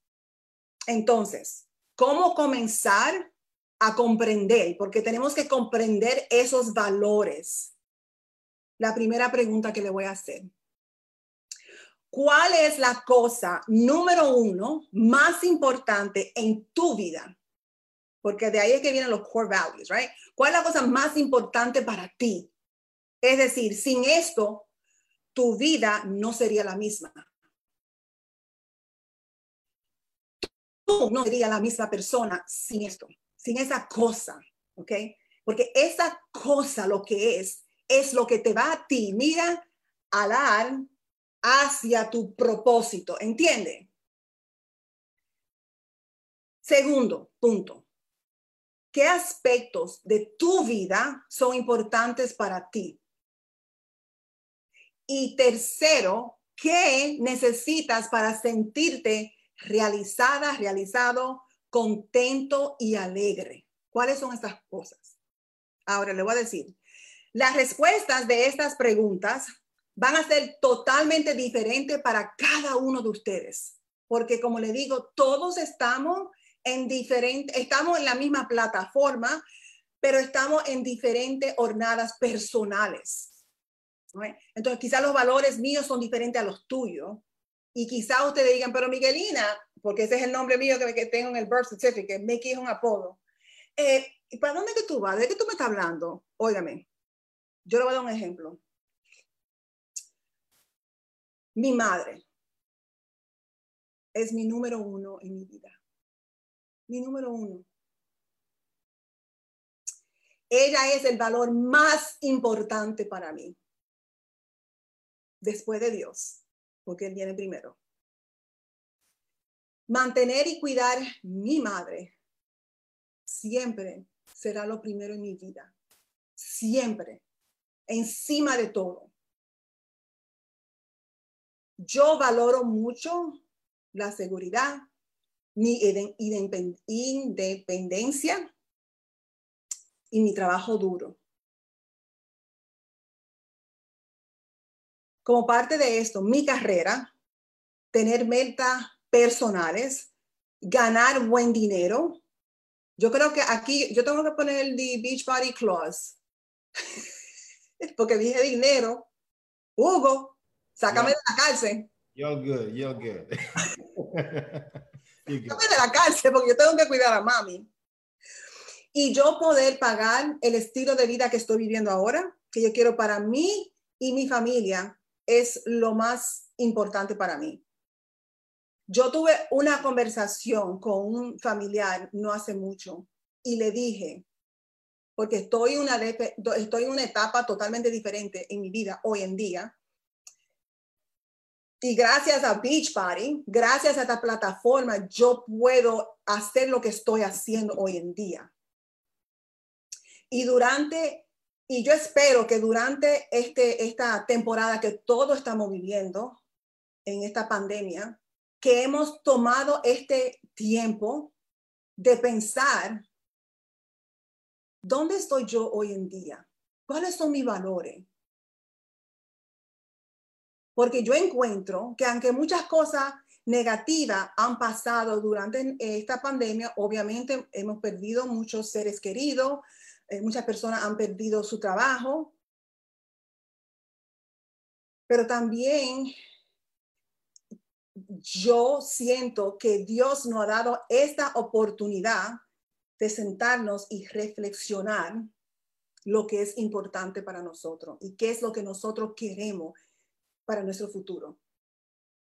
Entonces, ¿cómo comenzar a comprender? Porque tenemos que comprender esos valores. La primera pregunta que le voy a hacer. ¿Cuál es la cosa número uno más importante en tu vida? Porque de ahí es que vienen los core values, right? ¿Cuál es la cosa más importante para ti? Es decir, sin esto, tu vida no sería la misma. Tú no serías la misma persona sin esto, sin esa cosa, ¿ok? Porque esa cosa lo que es, es lo que te va a ti, mira, a dar hacia tu propósito, ¿entiende? Segundo punto, ¿qué aspectos de tu vida son importantes para ti? Y tercero, ¿qué necesitas para sentirte realizada, realizado, contento y alegre? ¿Cuáles son estas cosas? Ahora le voy a decir, las respuestas de estas preguntas van a ser totalmente diferentes para cada uno de ustedes, porque como le digo, todos estamos en diferente, estamos en la misma plataforma, pero estamos en diferentes jornadas personales. Entonces, quizás los valores míos son diferentes a los tuyos. Y quizás ustedes digan, pero Miguelina, porque ese es el nombre mío que, tengo en el birth certificate, Mickey es un apodo. Eh, ¿Y para dónde que tú vas? ¿De qué tú me estás hablando? Óigame, yo le voy a dar un ejemplo. Mi madre es mi número uno en mi vida. Mi número uno. Ella es el valor más importante para mí. Después de Dios, porque Él viene primero. Mantener y cuidar mi madre siempre será lo primero en mi vida. Siempre. Encima de todo. Yo valoro mucho la seguridad, mi independencia y mi trabajo duro. Como parte de esto, mi carrera, tener metas personales, ganar buen dinero. Yo creo que aquí, yo tengo que poner el Beach Body Clause, porque dije dinero. Hugo, sácame de la cárcel. You're good, you're good. Sácame de la cárcel porque yo tengo que cuidar a mami. Y yo poder pagar el estilo de vida que estoy viviendo ahora, que yo quiero para mí y mi familia, es lo más importante para mí. Yo tuve una conversación con un familiar no hace mucho y le dije, porque estoy, una, estoy en una etapa totalmente diferente en mi vida hoy en día, y gracias a Beachbody, gracias a esta plataforma, yo puedo hacer lo que estoy haciendo hoy en día. Y durante, y yo espero que durante este, esta temporada que todos estamos viviendo en esta pandemia, que hemos tomado este tiempo de pensar, ¿dónde estoy yo hoy en día? ¿Cuáles son mis valores? porque yo encuentro que aunque muchas cosas negativas han pasado durante esta pandemia, obviamente hemos perdido muchos seres queridos, eh, muchas personas han perdido su trabajo, pero también yo siento que Dios nos ha dado esta oportunidad de sentarnos y reflexionar lo que es importante para nosotros y qué es lo que nosotros queremos para nuestro futuro.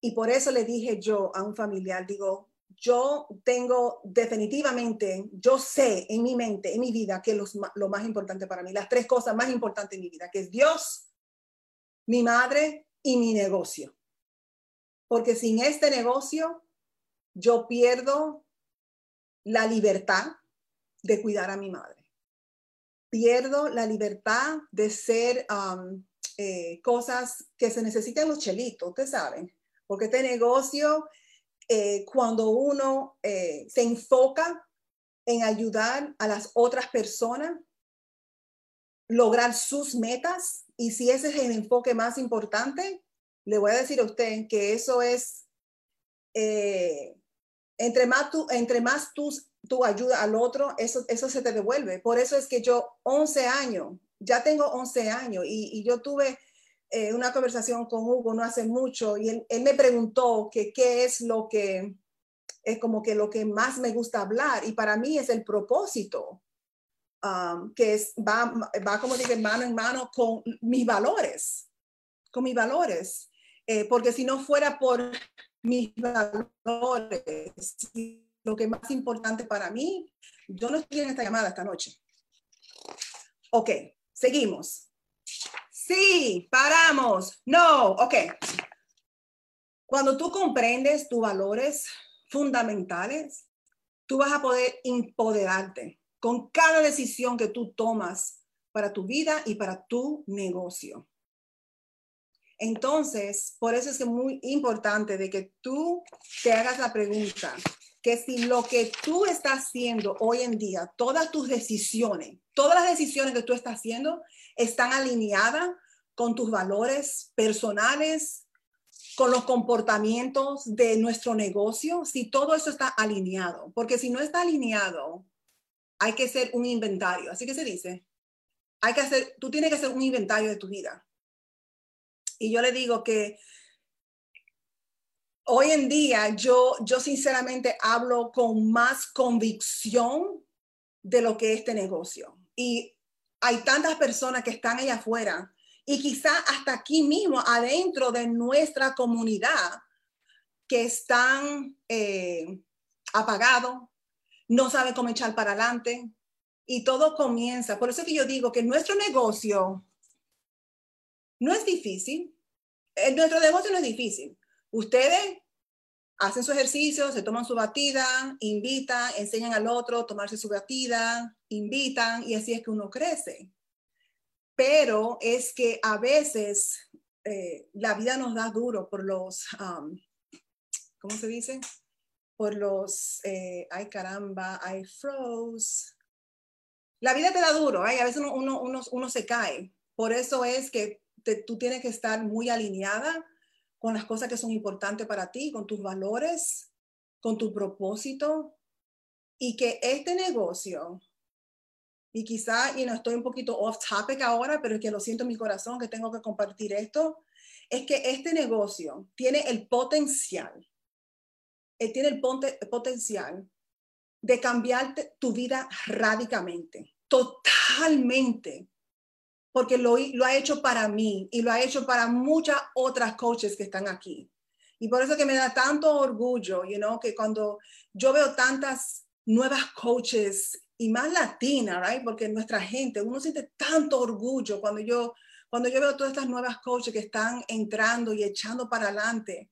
Y por eso le dije yo a un familiar, digo, yo tengo definitivamente, yo sé en mi mente, en mi vida, que es lo más importante para mí, las tres cosas más importantes en mi vida, que es Dios, mi madre y mi negocio. Porque sin este negocio, yo pierdo la libertad de cuidar a mi madre. Pierdo la libertad de ser um, eh, cosas que se necesitan los chelitos, ustedes saben, porque este negocio, eh, cuando uno eh, se enfoca en ayudar a las otras personas, lograr sus metas, y si ese es el enfoque más importante, le voy a decir a usted que eso es, entre más tú, entre más tú, tú ayudas al otro, eso, eso se te devuelve. Por eso es que yo 11 años ya tengo 11 años y, yo tuve eh, una conversación con Hugo no hace mucho y él, me preguntó que qué es lo que es como que lo que más me gusta hablar y para mí es el propósito, um, que es, va, va, como dije, mano en mano con mis valores, con mis valores, eh, porque si no fuera por mis valores, lo que más importante para mí, yo no estoy en esta llamada esta noche. Ok, Seguimos. Sí, paramos. No, ok. Cuando tú comprendes tus valores fundamentales, tú vas a poder empoderarte con cada decisión que tú tomas para tu vida y para tu negocio. Entonces, por eso es muy importante de que tú te hagas la pregunta, que si lo que tú estás haciendo hoy en día, todas tus decisiones, todas las decisiones que tú estás haciendo están alineadas con tus valores personales, con los comportamientos de nuestro negocio, si todo eso está alineado, porque si no está alineado, hay que hacer un inventario, así que se dice, hay que hacer, tú tienes que hacer un inventario de tu vida. Y yo le digo que hoy en día yo, yo sinceramente hablo con más convicción de lo que es este negocio. Y hay tantas personas que están allá afuera y quizá hasta aquí mismo, adentro de nuestra comunidad, que están eh, apagados, no saben cómo echar para adelante y todo comienza. Por eso que yo digo que nuestro negocio no es difícil. Nuestro negocio no es difícil. Ustedes hacen su ejercicio, se toman su batida, invitan, enseñan al otro a tomarse su batida, invitan y así es que uno crece. Pero es que a veces eh, la vida nos da duro por los, um, ¿cómo se dice? Por los, eh, ay caramba, ay froze. La vida te da duro, ¿eh? a veces uno, uno, uno, se cae. Por eso es que tú tienes que estar muy alineada con las cosas que son importantes para ti, con tus valores, con tu propósito. Y que este negocio, y quizá, y no estoy un poquito off topic ahora, pero es que lo siento en mi corazón que tengo que compartir esto, es que este negocio tiene el potencial, eh, tiene el potencial de cambiar tu vida radicalmente, totalmente porque lo, lo, ha hecho para mí y lo ha hecho para muchas otras coaches que están aquí. Y por eso que me da tanto orgullo, you know, que cuando yo veo tantas nuevas coaches y más latinas, right? Porque nuestra gente, uno siente tanto orgullo cuando yo, cuando yo veo todas estas nuevas coaches que están entrando y echando para adelante.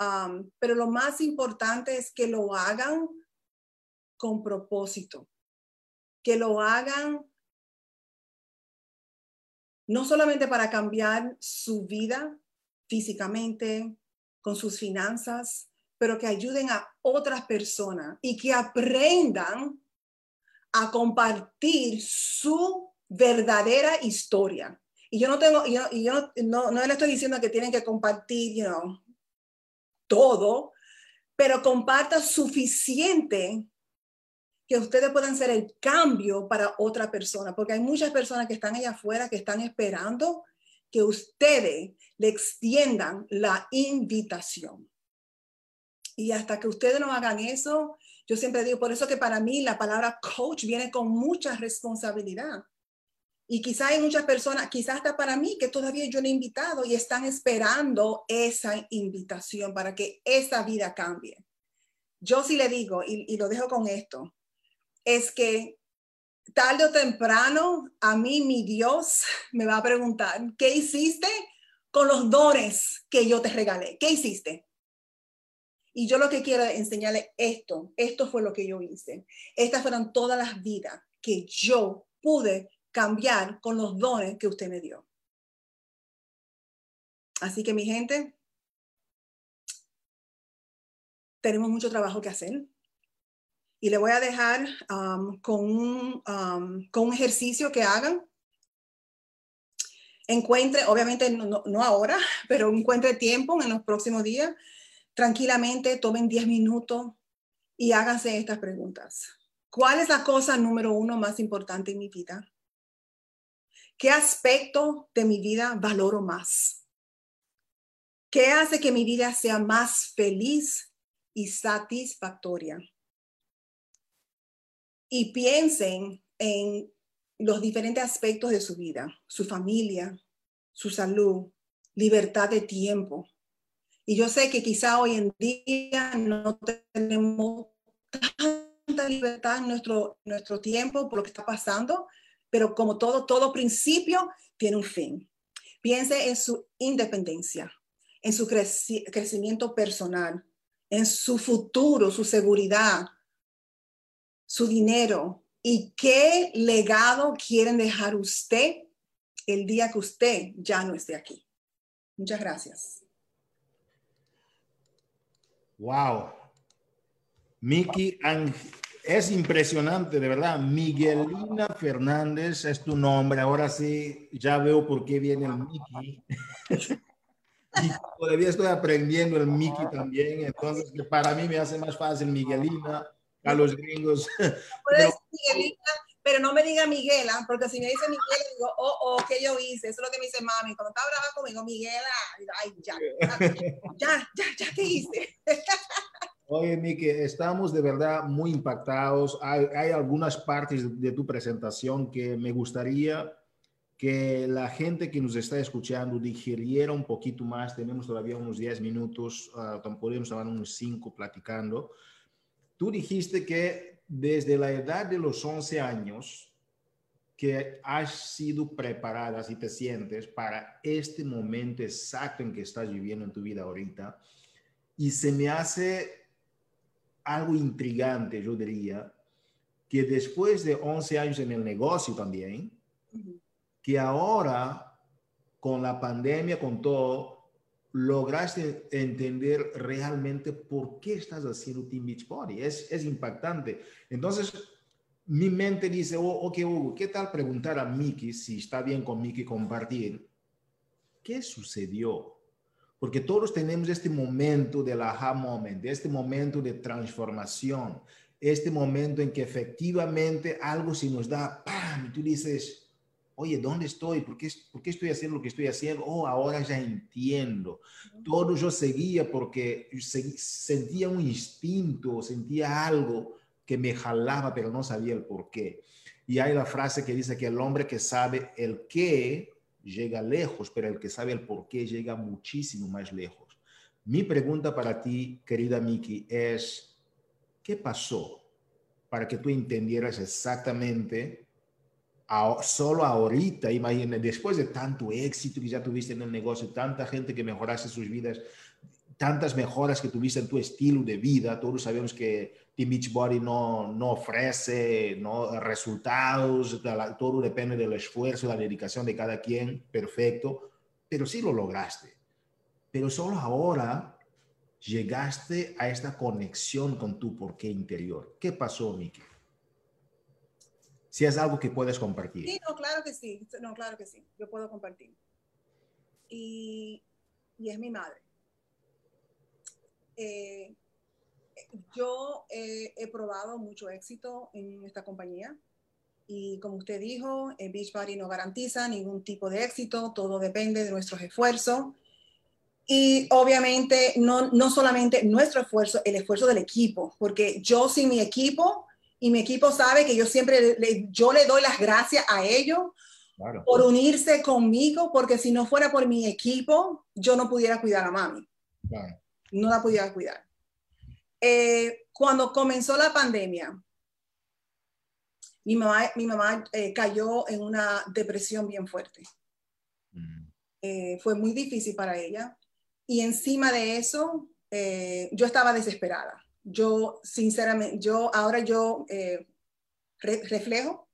Um, pero lo más importante es que lo hagan con propósito, que lo hagan no solamente para cambiar su vida físicamente, con sus finanzas, pero que ayuden a otras personas y que aprendan a compartir su verdadera historia. Y yo no tengo, y yo, no, no, le estoy diciendo que tienen que compartir, you know, todo, pero comparta suficiente que ustedes puedan ser el cambio para otra persona, porque hay muchas personas que están allá afuera que están esperando que ustedes le extiendan la invitación. Y hasta que ustedes no hagan eso, yo siempre digo, por eso que para mí la palabra coach viene con mucha responsabilidad. Y quizá hay muchas personas, quizás hasta para mí, que todavía yo no he invitado y están esperando esa invitación para que esa vida cambie. Yo sí le digo, y, y lo dejo con esto, es que tarde o temprano a mí mi Dios me va a preguntar, ¿qué hiciste con los dones que yo te regalé? ¿Qué hiciste? Y yo lo que quiero enseñarle esto, esto fue lo que yo hice. Estas fueron todas las vidas que yo pude cambiar con los dones que usted me dio. Así que mi gente, tenemos mucho trabajo que hacer. Y le voy a dejar um, con, un, um, con un ejercicio que hagan. Encuentre, obviamente no, no, ahora, pero encuentre tiempo en los próximos días. Tranquilamente, tomen 10 minutos y háganse estas preguntas. ¿Cuál es la cosa número uno más importante en mi vida? ¿Qué aspecto de mi vida valoro más? ¿Qué hace que mi vida sea más feliz y satisfactoria? Y piensen en los diferentes aspectos de su vida, su familia, su salud, libertad de tiempo. Y yo sé que quizá hoy en día no tenemos tanta libertad en nuestro, nuestro tiempo por lo que está pasando, pero como todo, todo principio tiene un fin. Piense en su independencia, en su crecimiento personal, en su futuro, su seguridad, su dinero y qué legado quieren dejar usted el día que usted ya no esté aquí. Muchas gracias. Wow. Miki, es impresionante, de verdad. Miguelina Fernández es tu nombre. Ahora sí, ya veo por qué viene el Miki. Y todavía estoy aprendiendo el Mickey también, entonces para mí me hace más fácil Miguelina a los gringos. Puede decir Miguelina, pero no me diga Miguela, porque si me dice Miguela, digo, oh, oh, ¿qué yo hice? Eso es lo que me dice mami. Cuando estaba brava conmigo, Miguela, ay, ya, ya, ya, ya, ¿qué hice? Oye, Miki, estamos de verdad muy impactados. Hay, hay, algunas partes de tu presentación que me gustaría que la gente que nos está escuchando digiriera un poquito más. Tenemos todavía unos 10 minutos, uh, podemos estar unos 5 platicando. Tú dijiste que desde la edad de los 11 años que has sido preparada, si te sientes, para este momento exacto en que estás viviendo en tu vida ahorita. Y se me hace algo intrigante, yo diría, que después de 11 años en el negocio también, que ahora con la pandemia, con todo, lograste entender realmente por qué estás haciendo Team Beachbody. Es, es impactante. Entonces, mi mente dice, oh, ok, Hugo, ¿qué tal preguntar a Miki si está bien con Miki compartir? ¿Qué sucedió? Porque todos tenemos este momento del aha moment, este momento de transformación, este momento en que efectivamente algo se nos da, ¡pam! Y tú dices, oye, ¿dónde estoy? ¿Por qué, ¿Por qué, estoy haciendo lo que estoy haciendo? Oh, ahora ya entiendo. Todo yo seguía porque sentía un instinto, sentía algo que me jalaba, pero no sabía el por qué. Y hay la frase que dice que el hombre que sabe el qué llega lejos, pero el que sabe el por qué llega muchísimo más lejos. Mi pregunta para ti, querida Miki, es, ¿qué pasó para que tú entendieras exactamente solo ahorita, imagínate, después de tanto éxito que ya tuviste en el negocio, tanta gente que mejoraste sus vidas, tantas mejoras que tuviste en tu estilo de vida, todos sabemos que Team Beachbody no, no ofrece no, resultados, todo depende del esfuerzo, la dedicación de cada quien, perfecto, pero sí lo lograste. Pero solo ahora llegaste a esta conexión con tu porqué interior. ¿Qué pasó, Miki? Si es algo que puedes compartir. Sí, no, claro que sí. No, claro que sí. Yo puedo compartir. Y, y es mi madre. Eh, yo he probado mucho éxito en esta compañía y como usted dijo, el Beachbody no garantiza ningún tipo de éxito, todo depende de nuestros esfuerzos. Y obviamente no, no solamente nuestro esfuerzo, el esfuerzo del equipo, porque yo sin mi equipo y mi equipo sabe que yo siempre, le, yo le doy las gracias a ellos por unirse conmigo, porque si no fuera por mi equipo, yo no pudiera cuidar a mami. No la pudiera cuidar. Eh, cuando comenzó la pandemia, mi mamá, mi mamá eh, cayó en una depresión bien fuerte. Mm. Eh, fue muy difícil para ella. Y encima de eso, yo estaba desesperada yo sinceramente, yo ahora yo eh, reflejo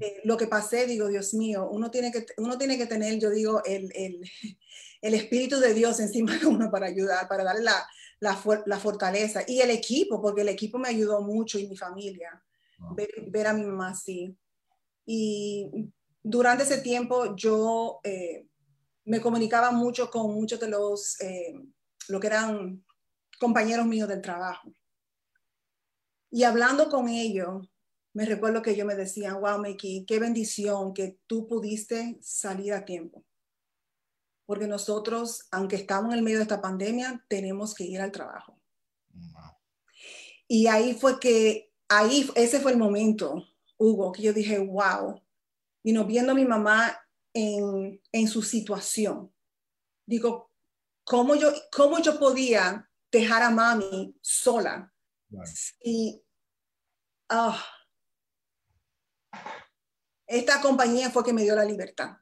eh, lo que pasé, digo, Dios mío, uno tiene que, uno tiene que tener, yo digo, el, el, el Espíritu de Dios encima de uno para ayudar, para darle la, la, la, fortaleza y el equipo, porque el equipo me ayudó mucho y mi familia, ver, ver, a mi mamá así. Y durante ese tiempo yo eh, me comunicaba mucho con muchos de los, lo que eran compañeros míos del trabajo. Y hablando con ellos, me recuerdo que ellos me decían, wow, Miki, qué bendición que tú pudiste salir a tiempo. Porque nosotros, aunque estamos en el medio de esta pandemia, tenemos que ir al trabajo. Y ahí fue que, ahí, ese fue el momento, Hugo, que yo dije, wow. Y no viendo a mi mamá en, en su situación, digo, ¿cómo yo, ¿cómo yo podía dejar a mami sola? Y Ah. esta compañía fue que me dio la libertad.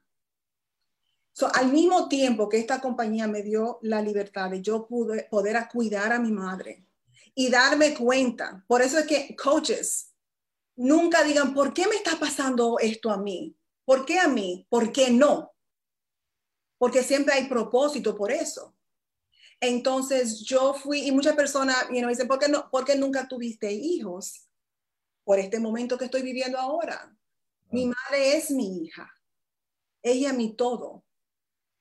al mismo tiempo que esta compañía me dio la libertad de yo pude, poder cuidar a mi madre y darme cuenta, por eso es que coaches nunca digan, ¿por qué me está pasando esto a mí? ¿Por qué a mí? ¿Por qué no? Porque siempre hay propósito por eso. Entonces yo fui, y muchas personas you know, dicen, ¿por qué, no, ¿por qué nunca tuviste hijos? Por este momento que estoy viviendo ahora. Mi madre es mi hija. Ella mi todo.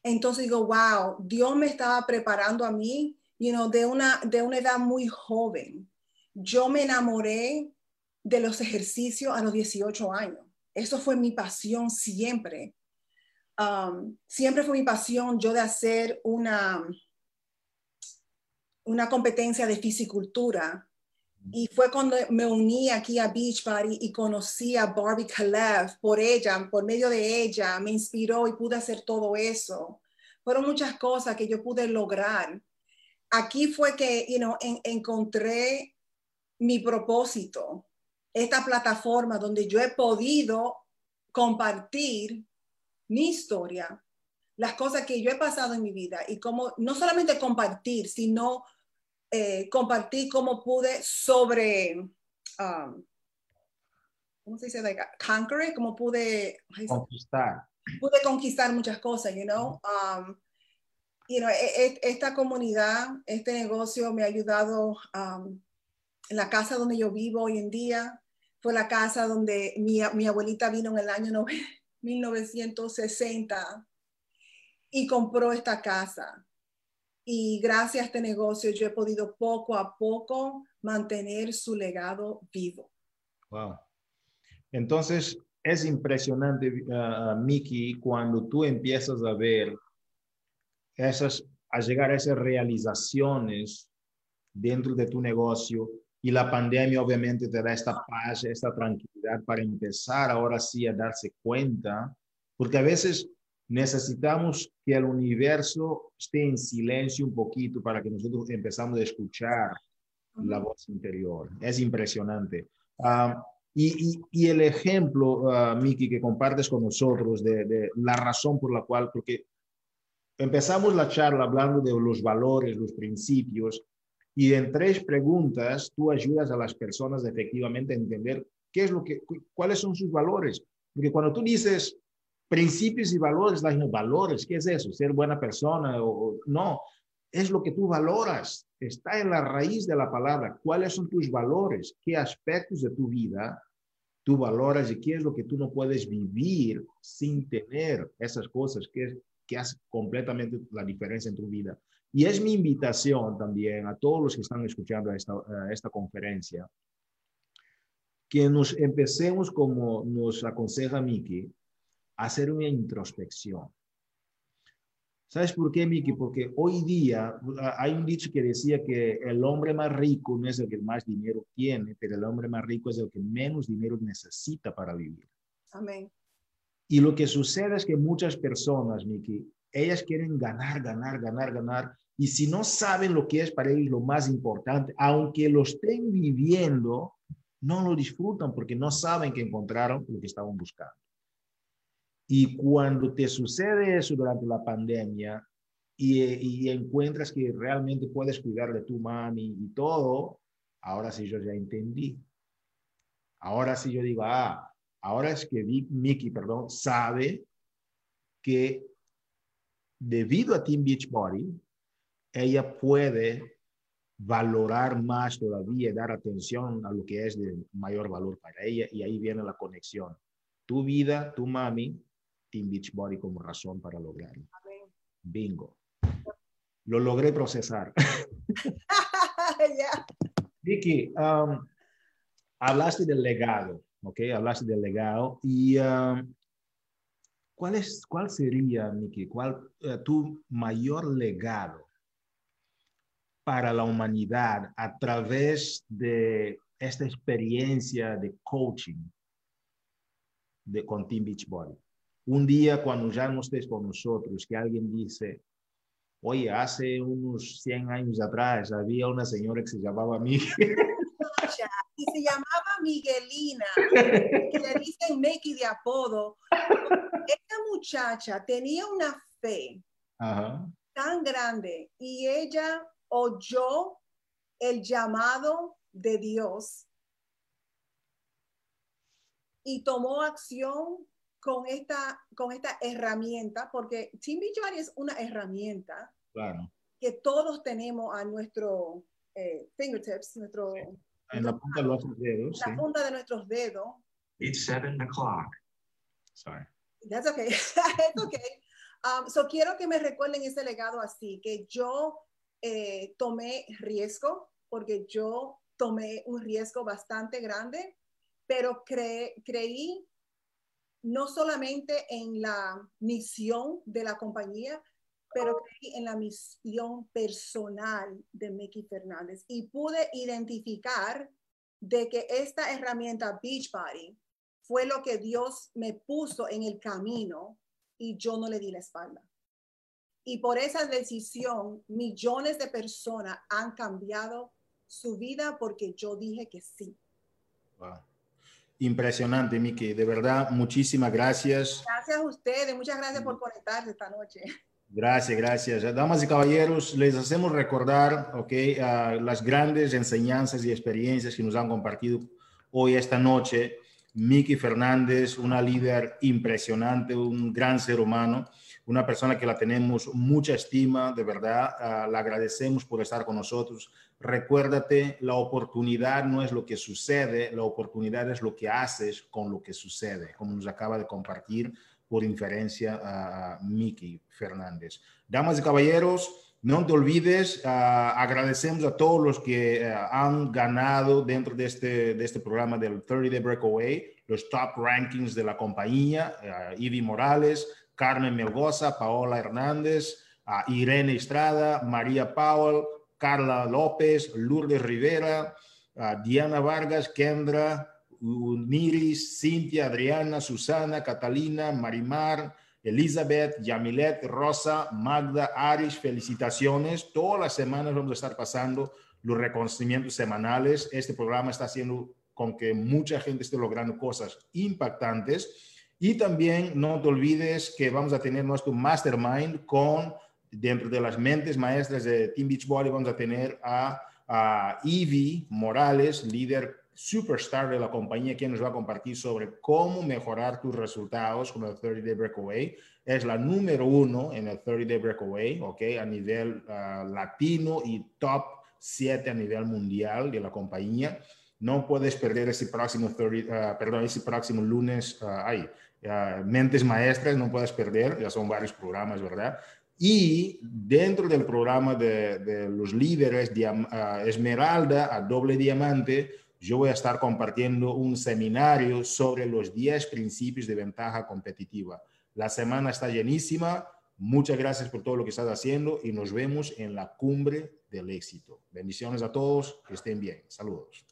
Entonces digo, wow, Dios me estaba preparando a mí, you know, de una, de una edad muy joven. Yo me enamoré de los ejercicios a los 18 años. Eso fue mi pasión siempre. Um, siempre fue mi pasión yo de hacer una, una competencia de fisicultura. Y fue cuando me uní aquí a Beachbody y conocí a Barbie Kalev por ella, por medio de ella, me inspiró y pude hacer todo eso. Fueron muchas cosas que yo pude lograr. Aquí fue que you know, encontré mi propósito, esta plataforma donde yo he podido compartir mi historia, las cosas que yo he pasado en mi vida y cómo no solamente compartir, sino eh, compartir cómo pude sobre, um, ¿cómo se dice? Like, conquer, cómo pude conquistar. Pude conquistar muchas cosas, you know. Um, you know, e, e, esta comunidad, este negocio me ha ayudado um, en la casa donde yo vivo hoy en día. Fue la casa donde mi, mi abuelita vino en el año 1960 y compró esta casa y gracias a este negocio yo he podido poco a poco mantener su legado vivo. Wow. Entonces, es impresionante, uh, Miki, cuando tú empiezas a ver esas, a llegar a esas realizaciones dentro de tu negocio y la pandemia obviamente te da esta paz, esta tranquilidad para empezar ahora sí a darse cuenta, porque a veces necesitamos que el universo esté en silencio un poquito para que nosotros empezamos a escuchar la voz interior. Es impresionante. Ah, y, y, el ejemplo, uh, Miki, que compartes con nosotros de, de, la razón por la cual, porque empezamos la charla hablando de los valores, los principios, y en tres preguntas tú ayudas a las personas efectivamente a entender qué es lo que, cuáles son sus valores. Porque cuando tú dices, principios y valores, los valores, ¿qué es eso? Ser buena persona o no, es lo que tú valoras, está en la raíz de la palabra. ¿Cuáles son tus valores? ¿Qué aspectos de tu vida tú valoras y qué es lo que tú no puedes vivir sin tener esas cosas que, que hacen completamente la diferencia en tu vida? Y es mi invitación también a todos los que están escuchando esta, esta conferencia, que nos empecemos como nos aconseja Miki, hacer una introspección. ¿Sabes por qué, Miki? Porque hoy día ah, hay un dicho que decía que el hombre más rico no es el que más dinero tiene, pero el hombre más rico es el que menos dinero necesita para vivir. Amén. Y lo que sucede es que muchas personas, Miki, ellas quieren ganar, ganar, ganar, ganar. Y si no saben lo que es para ellos lo más importante, aunque lo estén viviendo, no lo disfrutan porque no saben que encontraron lo que estaban buscando. Y cuando te sucede eso durante la pandemia y, encuentras que realmente puedes cuidar de tu mami y todo, ahora sí yo ya entendí. Ahora sí yo digo, ah, ahora es que Mickey, perdón, sabe que debido a Team Beachbody, ella puede valorar más todavía y dar atención a lo que es de mayor valor para ella y ahí viene la conexión. Tu vida, tu mami, Team Beachbody como razón para lograrlo. Bingo. Lo logré procesar. Vicky, um, hablaste del legado, ¿ok? Hablaste del legado y um, ¿cuál, es, ¿cuál sería, Vicky, cuál eh, tu mayor legado para la humanidad a través de esta experiencia de coaching de, con Team Beachbody? Un día cuando ya no estés con nosotros, que alguien dice, oye, hace unos 100 años atrás había una señora que se llamaba Miguel. Y se llamaba Miguelina, que le dicen Mickey de apodo. Esta muchacha tenía una fe tan grande y ella oyó el llamado de Dios y tomó acción con esta, con esta herramienta, porque Team Beachbody es una herramienta que todos tenemos a nuestro eh, fingertips, nuestro, en la punta de nuestros dedos. La punta de nuestros dedos. It's seven o'clock. Sorry. That's okay. It's okay. Um, so quiero que me recuerden ese legado así, que yo eh, tomé riesgo, porque yo tomé un riesgo bastante grande, pero creí no solamente en la misión de la compañía, pero creí en la misión personal de Mickey Fernández y pude identificar de que esta herramienta Beachbody fue lo que Dios me puso en el camino y yo no le di la espalda. Y por esa decisión, millones de personas han cambiado su vida porque yo dije que sí. Impresionante, Miki. De verdad, muchísimas gracias. Gracias a ustedes. Muchas gracias por conectarse esta noche. Gracias, gracias. Damas y caballeros, les hacemos recordar okay, las grandes enseñanzas y experiencias que nos han compartido hoy, esta noche. Miki Fernández, una líder impresionante, un gran ser humano, una persona que la tenemos mucha estima, de verdad, uh, la agradecemos por estar con nosotros. Recuérdate, la oportunidad no es lo que sucede, la oportunidad es lo que haces con lo que sucede, como nos acaba de compartir por inferencia Miki Fernández. Damas y caballeros, no te olvides, agradecemos a todos los que uh, han ganado dentro de este, de este programa del 30 Day Breakaway, los top rankings de la compañía, uh, Ivy Morales, Carmen Melgoza, Paola Hernández, Irene Estrada, María Powell, Carla López, Lourdes Rivera, Diana Vargas, Kendra, Niris, Cintia, Adriana, Susana, Catalina, Marimar, Elizabeth, Yamilet, Rosa, Magda, Aris, felicitaciones. Todas las semanas vamos a estar pasando los reconocimientos semanales. Este programa está haciendo con que mucha gente esté logrando cosas impactantes. Y también no te olvides que vamos a tener nuestro mastermind con, dentro de las mentes maestras de Team Beachbody, vamos a tener a, a Ivy Morales, líder superstar de la compañía, quien nos va a compartir sobre cómo mejorar tus resultados con el 30 Day Breakaway. Es la número uno en el 30 Day Breakaway, ¿ok? A nivel uh, latino y top 7 a nivel mundial de la compañía. No puedes perder ese próximo, 30, uh, perdón, ese próximo lunes. Uh, mentes maestras, no puedes perder, ya son varios programas, ¿verdad? Y dentro del programa de, los líderes, de, Esmeralda a doble diamante, yo voy a estar compartiendo un seminario sobre los 10 principios de ventaja competitiva. La semana está llenísima. Muchas gracias por todo lo que estás haciendo y nos vemos en la cumbre del éxito. Bendiciones a todos, que estén bien. Saludos.